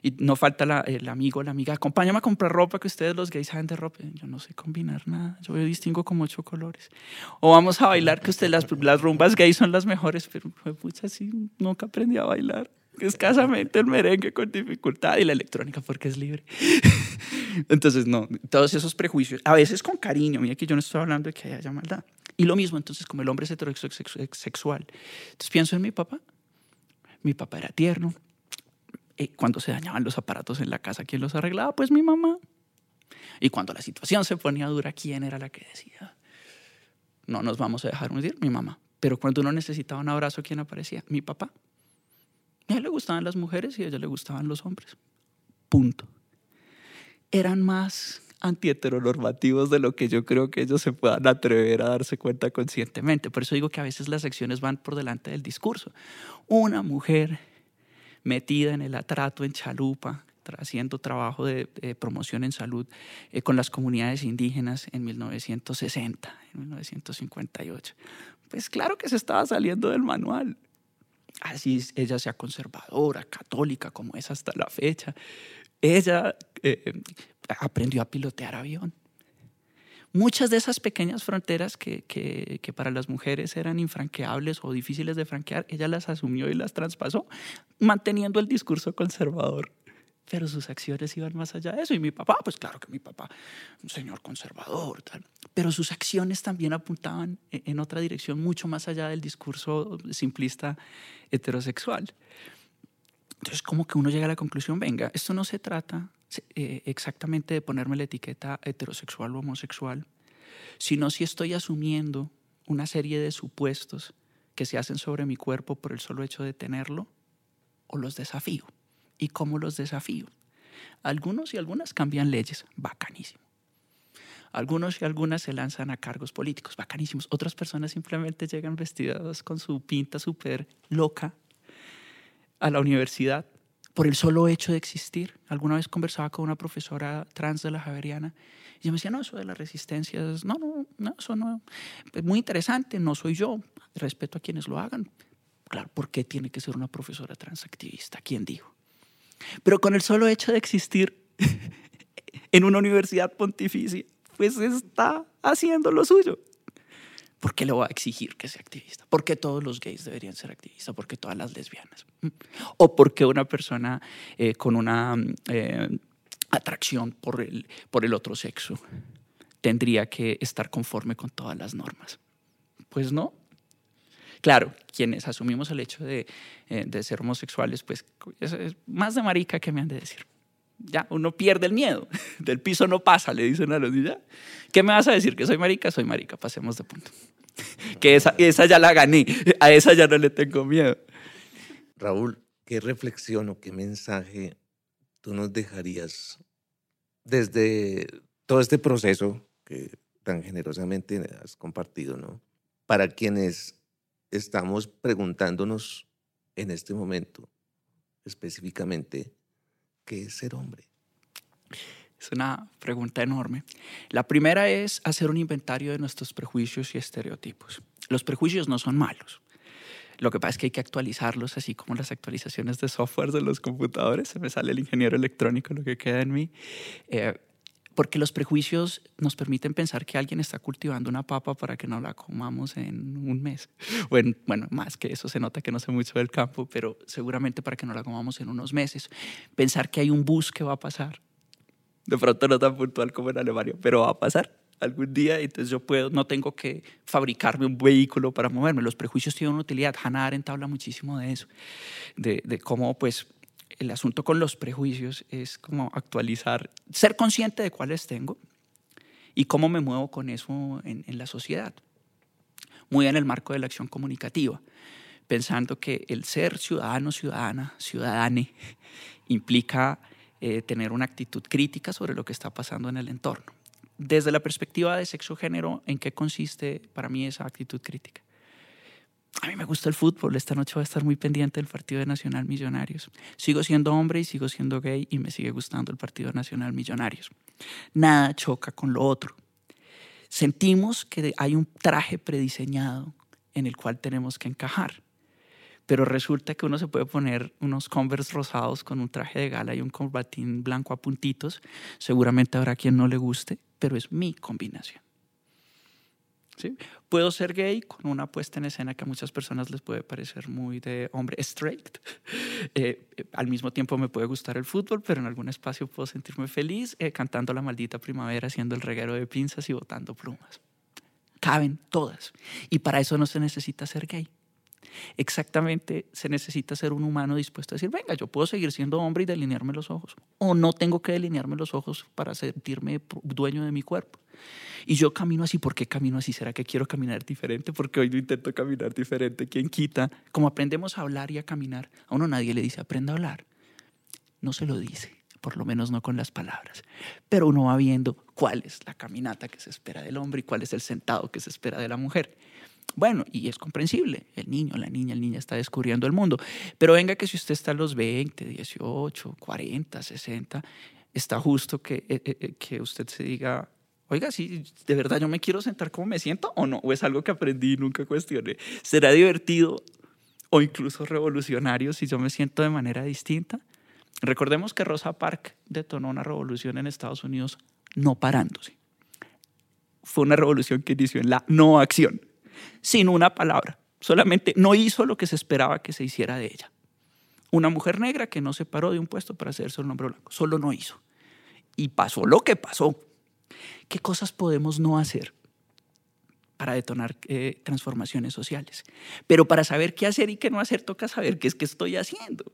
y no falta el amigo, la amiga, acompáñame a comprar ropa que ustedes los gays saben de ropa. Yo no sé combinar nada, yo distingo como ocho colores. O vamos a bailar que ustedes, las, las rumbas gays son las mejores, pero pucha, sí, nunca aprendí a bailar. Escasamente el merengue con dificultad y la electrónica porque es libre. Entonces, no, todos esos prejuicios, a veces con cariño, mira que yo no estoy hablando de que haya maldad. Y lo mismo, entonces, como el hombre es heterosexual. Entonces pienso en mi papá. Mi papá era tierno, cuando se dañaban los aparatos en la casa, ¿quién los arreglaba? Pues mi mamá. Y cuando la situación se ponía dura, ¿quién era la que decía? No nos vamos a dejar hundir, mi mamá. Pero cuando uno necesitaba un abrazo, ¿quién aparecía? Mi papá. A él le gustaban las mujeres y a ella le gustaban los hombres. Punto. Eran más antiheteronormativos de lo que yo creo que ellos se puedan atrever a darse cuenta conscientemente. Por eso digo que a veces las acciones van por delante del discurso. Una mujer metida en el atrato en Chalupa, haciendo trabajo de, promoción en salud eh, con las comunidades indígenas en 1960, en 1958. Pues claro que se estaba saliendo del manual. Así ella sea conservadora, católica, como es hasta la fecha. Ella eh, aprendió a pilotear avión. Muchas de esas pequeñas fronteras que, que, para las mujeres eran infranqueables o difíciles de franquear, ella las asumió y las traspasó, manteniendo el discurso conservador pero sus acciones iban más allá de eso. Y mi papá, pues claro que mi papá, un señor conservador, tal. Pero sus acciones también apuntaban e-, en otra dirección, mucho más allá del discurso simplista heterosexual. Entonces, como que uno llega a la conclusión, venga, esto no se trata eh, exactamente de ponerme la etiqueta heterosexual o homosexual, sino si estoy asumiendo una serie de supuestos que se hacen sobre mi cuerpo por el solo hecho de tenerlo, o los desafío y cómo los desafío. Algunos y algunas cambian leyes, bacanísimo. Algunos y algunas se lanzan a cargos políticos, bacanísimos. Otras personas simplemente llegan vestidas con su pinta súper loca a la universidad por el solo hecho de existir. Alguna vez conversaba con una profesora trans de la Javeriana y me decía, no, eso de las resistencias, no, no, no, eso no, es muy interesante, no soy yo, respeto a quienes lo hagan. Claro, ¿por qué tiene que ser una profesora transactivista? ¿Quién dijo? Pero con el solo hecho de existir en una universidad pontificia, pues está haciendo lo suyo. ¿Por qué le voy a exigir que sea activista? ¿Por qué todos los gays deberían ser activistas? ¿Por qué todas las lesbianas? ¿O por qué una persona eh, con una eh, atracción por el, por el otro sexo tendría que estar conforme con todas las normas? Pues no, Claro, quienes asumimos el hecho de, eh, de ser homosexuales, pues es, más de marica que me han de decir. Ya, uno pierde el miedo. Del piso no pasa, le dicen a los niños. ¿Qué me vas a decir? ¿Que soy marica? Soy marica, pasemos de punto. Que esa, esa ya la gané, a esa ya no le tengo miedo. Raúl, ¿qué reflexión o qué mensaje tú nos dejarías desde todo este proceso que tan generosamente has compartido, ¿no? Para quienes estamos preguntándonos en este momento específicamente, ¿qué es ser hombre? Es una pregunta enorme. La primera es hacer un inventario de nuestros prejuicios y estereotipos. Los prejuicios no son malos. Lo que pasa es que hay que actualizarlos, así como las actualizaciones de software de los computadores. Se me sale el ingeniero electrónico, lo que queda en mí. Eh, porque los prejuicios nos permiten pensar que alguien está cultivando una papa para que no la comamos en un mes. Bueno, más que eso se nota que no sé mucho del campo, pero seguramente para que no la comamos en unos meses. Pensar que hay un bus que va a pasar. De pronto no tan puntual como en Alemania, pero va a pasar algún día, entonces yo puedo, no tengo que fabricarme un vehículo para moverme. Los prejuicios tienen una utilidad. Hannah Arendt habla muchísimo de eso, de cómo pues el asunto con los prejuicios es como actualizar, ser consciente de cuáles tengo y cómo me muevo con eso en, la sociedad. Muy en el marco de la acción comunicativa, pensando que el ser ciudadano, ciudadana, ciudadane, implica eh, tener una actitud crítica sobre lo que está pasando en el entorno. Desde la perspectiva de sexo-género, ¿en qué consiste para mí esa actitud crítica? A mí me gusta el fútbol, esta noche voy a estar muy pendiente del partido de Nacional Millonarios. Sigo siendo hombre y sigo siendo gay y me sigue gustando el partido Nacional Millonarios. Nada choca con lo otro. Sentimos que hay un traje prediseñado en el cual tenemos que encajar. Pero resulta que uno se puede poner unos Converse rosados con un traje de gala y un combatín blanco a puntitos. Seguramente habrá quien no le guste, pero es mi combinación. Puedo ser gay con una puesta en escena que a muchas personas les puede parecer muy de hombre straight. Eh, eh, al mismo tiempo me puede gustar el fútbol, pero en algún espacio puedo sentirme feliz eh, cantando la maldita primavera, haciendo el reguero de pinzas y botando plumas. Caben todas. Y para eso no se necesita ser gay. Exactamente, se necesita ser un humano dispuesto a decir, venga, yo puedo seguir siendo hombre y delinearme los ojos. O no tengo que delinearme los ojos para sentirme dueño de mi cuerpo. Y yo camino así, ¿por qué camino así? ¿Será que quiero caminar diferente? Porque hoy no intento caminar diferente. ¿Quién quita? Como aprendemos a hablar y a caminar, a uno nadie le dice, aprenda a hablar. No se lo dice, por lo menos no con las palabras. Pero uno va viendo cuál es la caminata que se espera del hombre y cuál es el sentado que se espera de la mujer. Bueno, y es comprensible, el niño, la niña, el niño está descubriendo el mundo. Pero venga que si usted está a los 20, 18, 40, 60, está justo que, eh, eh, eh, que usted se diga, oiga, si de verdad yo me quiero sentar como me siento o no, o es algo que aprendí y nunca cuestioné. ¿Será divertido o incluso revolucionario si yo me siento de manera distinta? Recordemos que Rosa Parks detonó una revolución en Estados Unidos no parándose. Fue una revolución que inició en la no acción sin una palabra. Solamente no hizo lo que se esperaba que se hiciera de ella. Una mujer negra que no se paró de un puesto para hacerse un hombre blanco. Solo no hizo. Y pasó lo que pasó. ¿Qué cosas podemos no hacer para detonar eh, transformaciones sociales? Pero para saber qué hacer y qué no hacer, toca saber qué es que estoy haciendo.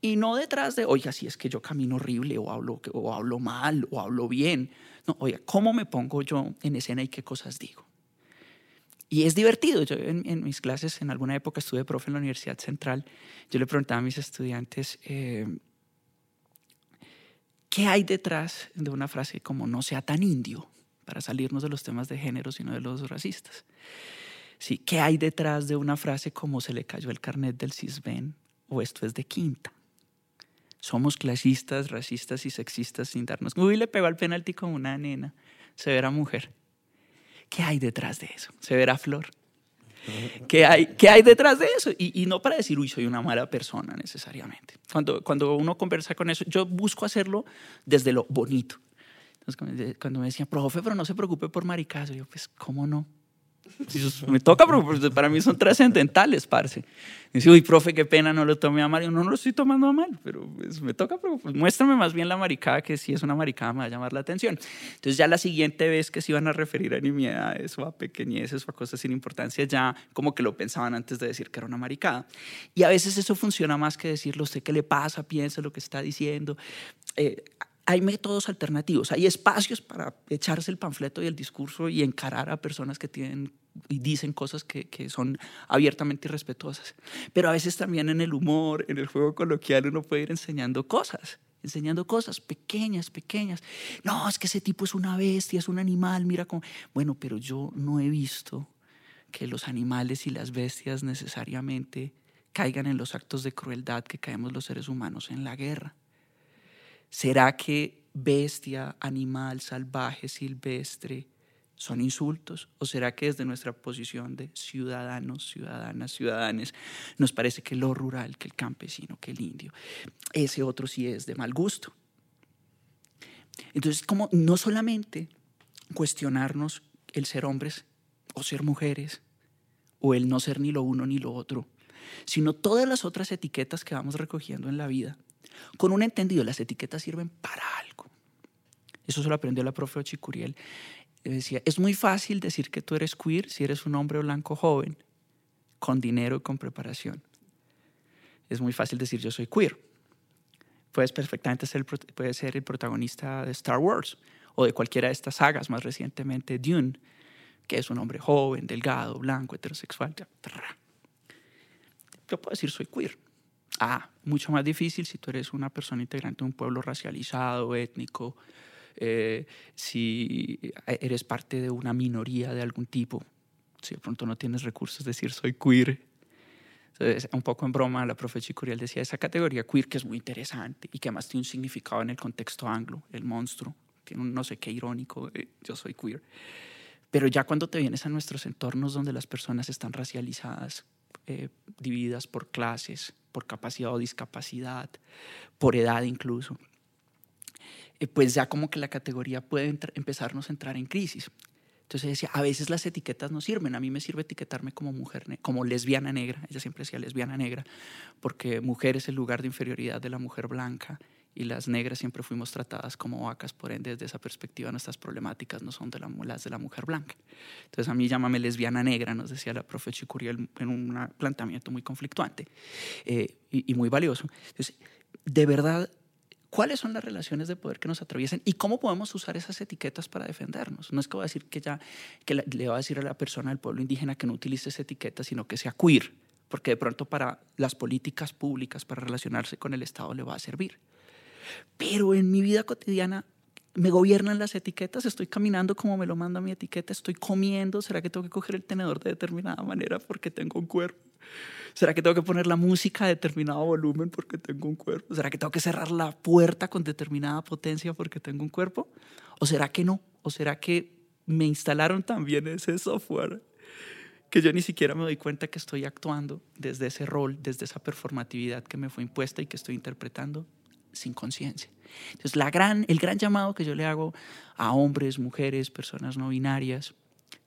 Y no detrás de, oiga, si es que yo camino horrible o hablo, o hablo mal o hablo bien. No, oiga, ¿cómo me pongo yo en escena y qué cosas digo? Y es divertido. Yo en, mis clases, en alguna época estuve profe en la Universidad Central, yo le preguntaba a mis estudiantes, eh, ¿qué hay detrás de una frase como no sea tan indio? Para salirnos de los temas de género, sino de los racistas. Sí, ¿Qué hay detrás de una frase como se le cayó el carnet del cisben o esto es de quinta? Somos clasistas, racistas y sexistas sin darnos. Uy, le pegó al penalti como una nena, severa mujer. ¿Qué hay detrás de eso? ¿Se verá flor? ¿Qué hay, ¿Qué hay detrás de eso? Y, no para decir, uy, soy una mala persona necesariamente. Cuando, cuando uno conversa con eso, yo busco hacerlo desde lo bonito. Entonces, cuando me decían, profe, pero no se preocupe por maricazo, yo, pues, ¿cómo no? Me toca, pero pues, para mí son trascendentales, parce. Dice, uy, profe, qué pena, no lo tomé a mal. no, no lo estoy tomando a mal, pero pues, me toca, pero pues, muéstrame más bien la maricada, que si es una maricada me va a llamar la atención. Entonces ya la siguiente vez que se iban a referir a nimiedades o a pequeñeces o a cosas sin importancia, ya como que lo pensaban antes de decir que era una maricada. Y a veces eso funciona más que decirlo, usted qué le pasa, piensa lo que está diciendo. Eh, hay métodos alternativos, hay espacios para echarse el panfleto y el discurso y encarar a personas que tienen y dicen cosas que, que, son abiertamente irrespetuosas. Pero a veces también en el humor, en el juego coloquial, uno puede ir enseñando cosas, enseñando cosas pequeñas, pequeñas. No, es que ese tipo es una bestia, es un animal, mira cómo... Bueno, pero yo no he visto que los animales y las bestias necesariamente caigan en los actos de crueldad que caemos los seres humanos en la guerra. ¿Será que bestia, animal, salvaje, silvestre son insultos? ¿O será que desde nuestra posición de ciudadanos, ciudadanas, ciudadanes, nos parece que lo rural, que el campesino, que el indio, ese otro sí es de mal gusto? Entonces, como no solamente cuestionarnos el ser hombres o ser mujeres, o el no ser ni lo uno ni lo otro, sino todas las otras etiquetas que vamos recogiendo en la vida con un entendido, las etiquetas sirven para algo. Eso se lo aprendió la profe Ochicuriel. Decía, es muy fácil decir que tú eres queer si eres un hombre blanco joven, con dinero y con preparación. Es muy fácil decir yo soy queer. Puedes perfectamente ser, puedes ser el protagonista de Star Wars o de cualquiera de estas sagas, más recientemente Dune, que es un hombre joven, delgado, blanco, heterosexual. Yo puedo decir soy queer. Ah, mucho más difícil si tú eres una persona integrante de un pueblo racializado, étnico, eh, si eres parte de una minoría de algún tipo, si de pronto no tienes recursos, decir soy queer. Entonces, un poco en broma, la profe Chicuriel decía esa categoría queer que es muy interesante y que además tiene un significado en el contexto anglo, el monstruo, tiene un no sé qué irónico, yo soy queer. Pero ya cuando te vienes a nuestros entornos donde las personas están racializadas, eh, divididas por clases, por capacidad o discapacidad, por edad incluso, eh, pues ya como que la categoría puede empezarnos a entrar en crisis. Entonces decía, a veces las etiquetas no sirven. A mí me sirve etiquetarme como mujer, como lesbiana negra. Ella siempre decía lesbiana negra, porque mujer es el lugar de inferioridad de la mujer blanca y las negras siempre fuimos tratadas como vacas, por ende desde esa perspectiva nuestras problemáticas no son de las de la mujer blanca. Entonces a mí llámame lesbiana negra, nos decía la profe Chicuriel en un planteamiento muy conflictuante eh, y, muy valioso. Entonces, de verdad, ¿cuáles son las relaciones de poder que nos atraviesan y cómo podemos usar esas etiquetas para defendernos? No es que voy a decir que ya que le va a decir a la persona del pueblo indígena que no utilice esa etiqueta, sino que sea queer, porque de pronto para las políticas públicas, para relacionarse con el Estado le va a servir Pero en mi vida cotidiana me gobiernan las etiquetas, estoy caminando como me lo manda mi etiqueta, estoy comiendo, ¿será que tengo que coger el tenedor de determinada manera porque tengo un cuerpo? ¿Será que tengo que poner la música a determinado volumen porque tengo un cuerpo? ¿Será que tengo que cerrar la puerta con determinada potencia porque tengo un cuerpo? ¿O será que no? ¿O será que me instalaron también ese software que yo ni siquiera me doy cuenta que estoy actuando desde ese rol, desde esa performatividad que me fue impuesta y que estoy interpretando sin conciencia? Entonces, la gran, el gran llamado que yo le hago a hombres, mujeres, personas no binarias,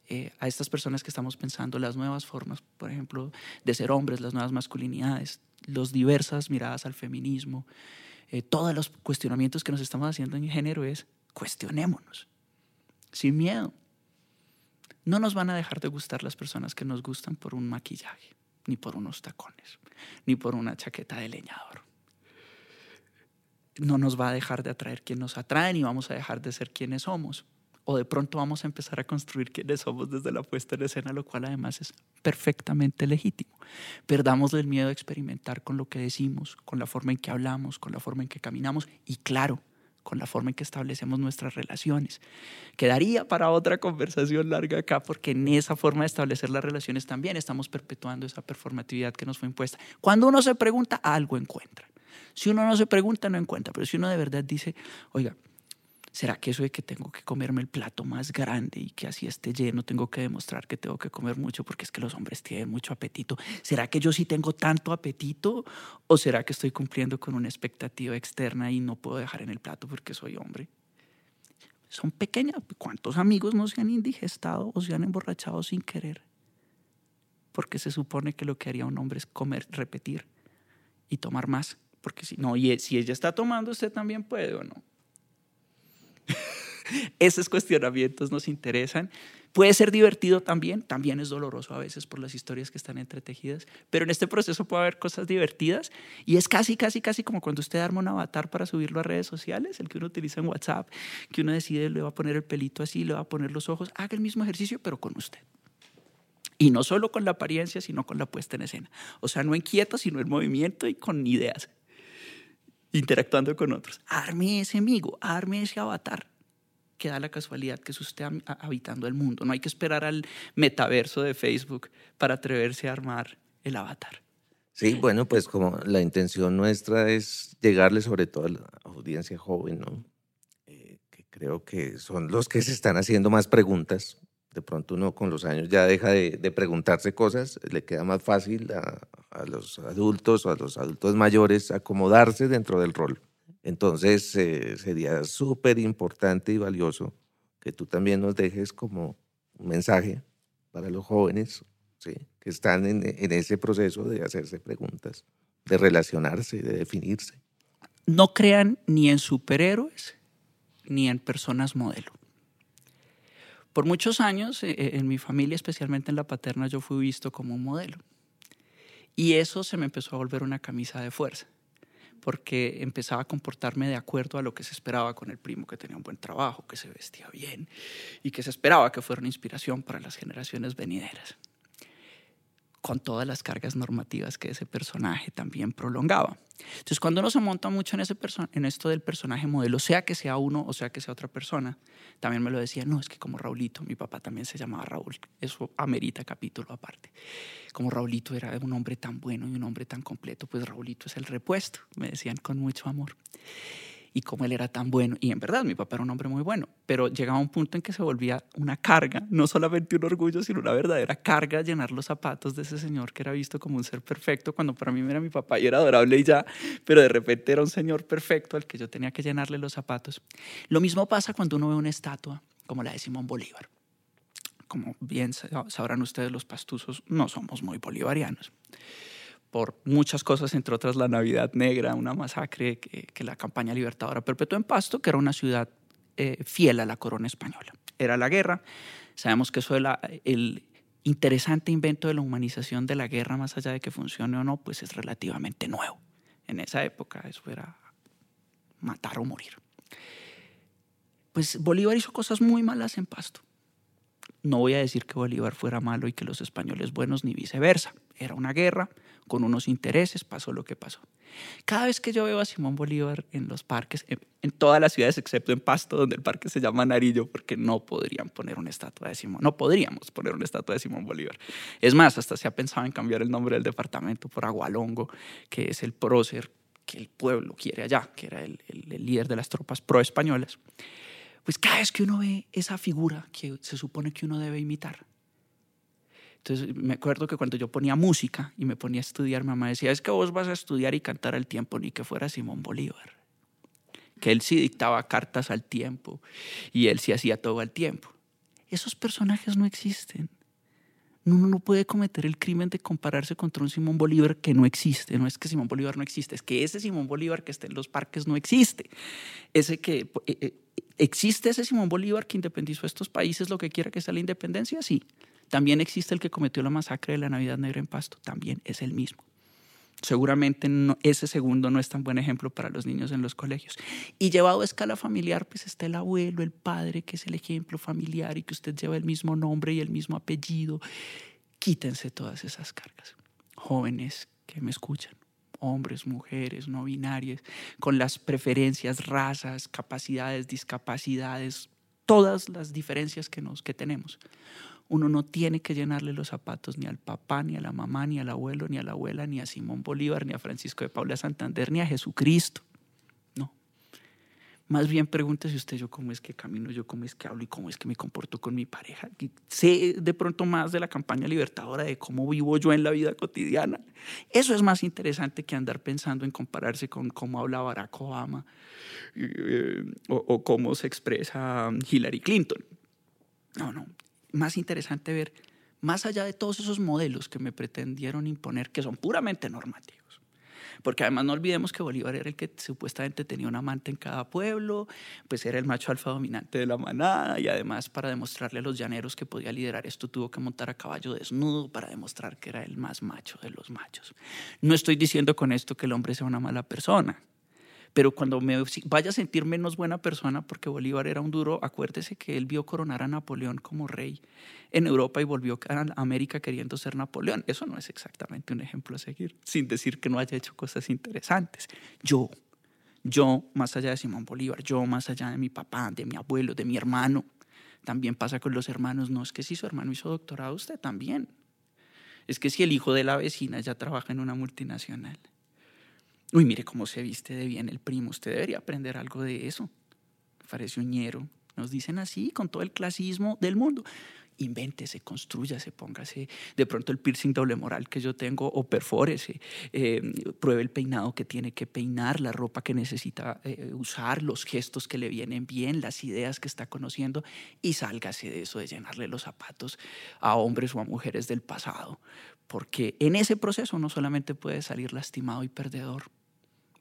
eh, a estas personas que estamos pensando las nuevas formas, por ejemplo, de ser hombres, las nuevas masculinidades, las diversas miradas al feminismo, eh, todos los cuestionamientos que nos estamos haciendo en género es cuestionémonos, sin miedo. No nos van a dejar de gustar las personas que nos gustan por un maquillaje, ni por unos tacones, ni por una chaqueta de leñador no nos va a dejar de atraer quien nos atrae y vamos a dejar de ser quienes somos. O de pronto vamos a empezar a construir quienes somos desde la puesta en escena, lo cual además es perfectamente legítimo. Perdamos el miedo a experimentar con lo que decimos, con la forma en que hablamos, con la forma en que caminamos y claro, con la forma en que establecemos nuestras relaciones. Quedaría para otra conversación larga acá porque en esa forma de establecer las relaciones también estamos perpetuando esa performatividad que nos fue impuesta. Cuando uno se pregunta, algo encuentra. Si uno no se pregunta, no encuentra. Pero si uno de verdad dice, oiga, ¿será que eso de que tengo que comerme el plato más grande y que así esté lleno, tengo que demostrar que tengo que comer mucho porque es que los hombres tienen mucho apetito? ¿Será que yo sí tengo tanto apetito o será que estoy cumpliendo con una expectativa externa y no puedo dejar en el plato porque soy hombre? Son pequeñas. ¿Cuántos amigos no se han indigestado o se han emborrachado sin querer? Porque se supone que lo que haría un hombre es comer, repetir y tomar más. Porque si no, y si ella está tomando, usted también puede o no. Esos cuestionamientos nos interesan. Puede ser divertido también, también es doloroso a veces por las historias que están entretejidas, pero en este proceso puede haber cosas divertidas y es casi, casi, casi como cuando usted arma un avatar para subirlo a redes sociales, el que uno utiliza en WhatsApp, que uno decide le va a poner el pelito así, le va a poner los ojos, haga el mismo ejercicio pero con usted. Y no solo con la apariencia, sino con la puesta en escena. O sea, no en quieto, sino en movimiento y con ideas interactuando con otros. Arme ese amigo, arme ese avatar que da la casualidad que es usted habitando el mundo. No hay que esperar al metaverso de Facebook para atreverse a armar el avatar. Sí, bueno, pues como la intención nuestra es llegarle sobre todo a la audiencia joven, ¿no? Eh, que creo que son los que se están haciendo más preguntas. De pronto uno con los años ya deja de, preguntarse cosas, le queda más fácil a los adultos o a los adultos mayores acomodarse dentro del rol. Entonces eh, sería súper importante y valioso que tú también nos dejes como un mensaje para los jóvenes ¿sí? que están en, en ese proceso de hacerse preguntas, de relacionarse, de definirse. No crean ni en superhéroes ni en personas modelo. Por muchos años, eh, en mi familia, especialmente en la paterna, yo fui visto como un modelo. Y eso se me empezó a volver una camisa de fuerza, porque empezaba a comportarme de acuerdo a lo que se esperaba con el primo que tenía un buen trabajo, que se vestía bien y que se esperaba que fuera una inspiración para las generaciones venideras, con todas las cargas normativas que ese personaje también prolongaba. Entonces, cuando uno se monta mucho en, ese en esto del personaje modelo, sea que sea uno o sea que sea otra persona, también me lo decía, no, es que como Raulito, mi papá también se llamaba Raúl, eso amerita capítulo aparte. Como Raulito era un hombre tan bueno y un hombre tan completo, pues Raulito es el repuesto, me decían con mucho amor y cómo él era tan bueno. Y en verdad, mi papá era un hombre muy bueno, pero llegaba un punto en que se volvía una carga, no solamente un orgullo, sino una verdadera carga llenar los zapatos de ese señor que era visto como un ser perfecto, cuando para mí era mi papá y era adorable y ya, pero de repente era un señor perfecto al que yo tenía que llenarle los zapatos. Lo mismo pasa cuando uno ve una estatua como la de Simón Bolívar. Como bien sabrán ustedes, los pastuzos no somos muy bolivarianos por muchas cosas, entre otras la Navidad Negra, una masacre que, la campaña libertadora perpetuó en Pasto, que era una ciudad eh, fiel a la corona española. Era la guerra. Sabemos que eso la, el interesante invento de la humanización de la guerra, más allá de que funcione o no, pues es relativamente nuevo. En esa época eso era matar o morir. Pues Bolívar hizo cosas muy malas en Pasto. No voy a decir que Bolívar fuera malo y que los españoles buenos, ni viceversa. Era una guerra, con unos intereses, pasó lo que pasó. Cada vez que yo veo a Simón Bolívar en los parques, en, todas las ciudades excepto en Pasto, donde el parque se llama Narillo, porque no podrían poner una estatua de Simón, no podríamos poner una estatua de Simón Bolívar. Es más, hasta se ha pensado en cambiar el nombre del departamento por Agualongo, que es el prócer que el pueblo quiere allá, que era el, el líder de las tropas pro-españolas. Pues cada vez que uno ve esa figura que se supone que uno debe imitar, entonces me acuerdo que cuando yo ponía música y me ponía a estudiar, mamá decía, es que vos vas a estudiar y cantar al tiempo, ni que fuera Simón Bolívar. Que él sí dictaba cartas al tiempo y él sí hacía todo al tiempo. Esos personajes no existen. Uno no puede cometer el crimen de compararse contra un Simón Bolívar que no existe. No es que Simón Bolívar no existe, es que ese Simón Bolívar que está en los parques no existe. Ese que eh, eh, existe ese Simón Bolívar que independizó estos países, lo que quiera que sea la independencia, sí. También existe el que cometió la masacre de la Navidad Negra en Pasto, también es el mismo. Seguramente ese segundo no es tan buen ejemplo para los niños en los colegios. Y llevado a escala familiar, pues está el abuelo, el padre, que es el ejemplo familiar y que usted lleva el mismo nombre y el mismo apellido. Quítense todas esas cargas. Jóvenes que me escuchan, hombres, mujeres, no binarias, con las preferencias, razas, capacidades, discapacidades, todas las diferencias que, nos, que tenemos. Uno no tiene que llenarle los zapatos ni al papá, ni a la mamá, ni al abuelo, ni a la abuela, ni a Simón Bolívar, ni a Francisco de Paula Santander, ni a Jesucristo. No. Más bien pregúntese usted yo cómo es que camino, yo cómo es que hablo y cómo es que me comporto con mi pareja. sé de pronto más de la campaña libertadora, de cómo vivo yo en la vida cotidiana. Eso es más interesante que andar pensando en compararse con cómo habla Barack Obama eh, o, o cómo se expresa Hillary Clinton. No, no más interesante ver, más allá de todos esos modelos que me pretendieron imponer, que son puramente normativos. Porque además no olvidemos que Bolívar era el que supuestamente tenía un amante en cada pueblo, pues era el macho alfa dominante de la manada y además para demostrarle a los llaneros que podía liderar esto tuvo que montar a caballo desnudo para demostrar que era el más macho de los machos. No estoy diciendo con esto que el hombre sea una mala persona, pero cuando me vaya a sentir menos buena persona porque Bolívar era un duro, acuérdese que él vio coronar a Napoleón como rey en Europa y volvió a América queriendo ser Napoleón. Eso no es exactamente un ejemplo a seguir, sin decir que no haya hecho cosas interesantes. Yo, yo más allá de Simón Bolívar, yo más allá de mi papá, de mi abuelo, de mi hermano, también pasa con los hermanos. No es que si su hermano hizo doctorado, usted también. Es que si el hijo de la vecina ya trabaja en una multinacional Uy, mire cómo se viste de bien el primo. Usted debería aprender algo de eso. Parece uñero. Nos dicen así, con todo el clasismo del mundo. Invéntese, construyase, póngase de pronto el piercing doble moral que yo tengo o perfórese, eh, pruebe el peinado que tiene que peinar, la ropa que necesita eh, usar, los gestos que le vienen bien, las ideas que está conociendo y sálgase de eso de llenarle los zapatos a hombres o a mujeres del pasado, porque en ese proceso no solamente puede salir lastimado y perdedor,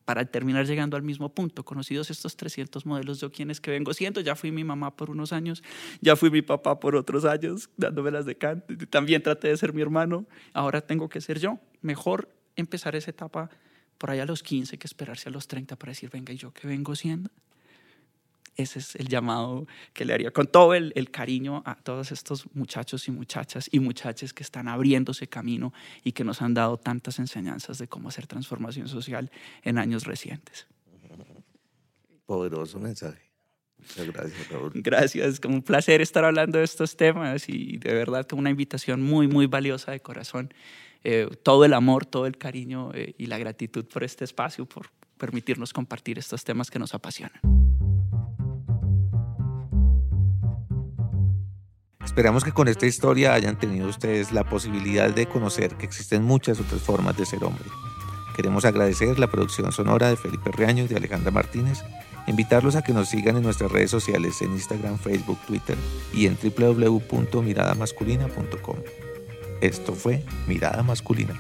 para terminar llegando al mismo punto. Conocidos estos 300 modelos, yo quién es que vengo siendo, ya fui mi mamá por unos años, ya fui mi papá por otros años, dándome las de cante, también traté de ser mi hermano, ahora tengo que ser yo. Mejor empezar esa etapa por allá a los 15 que esperarse a los 30 para decir, venga, ¿y yo qué vengo siendo? Ese es el llamado que le haría con todo el, cariño a todos estos muchachos y muchachas y muchachas que están abriéndose camino y que nos han dado tantas enseñanzas de cómo hacer transformación social en años recientes. Poderoso mensaje. Muchas gracias, Raúl. Gracias, como un placer estar hablando de estos temas y de verdad como una invitación muy, muy valiosa de corazón. Eh, todo el amor, todo el cariño eh, y la gratitud por este espacio, por permitirnos compartir estos temas que nos apasionan. Esperamos que con esta historia hayan tenido ustedes la posibilidad de conocer que existen muchas otras formas de ser hombre. Queremos agradecer la producción sonora de Felipe Reaño y de Alejandra Martínez, invitarlos a que nos sigan en nuestras redes sociales en Instagram, Facebook, Twitter y en www.miradamasculina.com. Esto fue Mirada Masculina.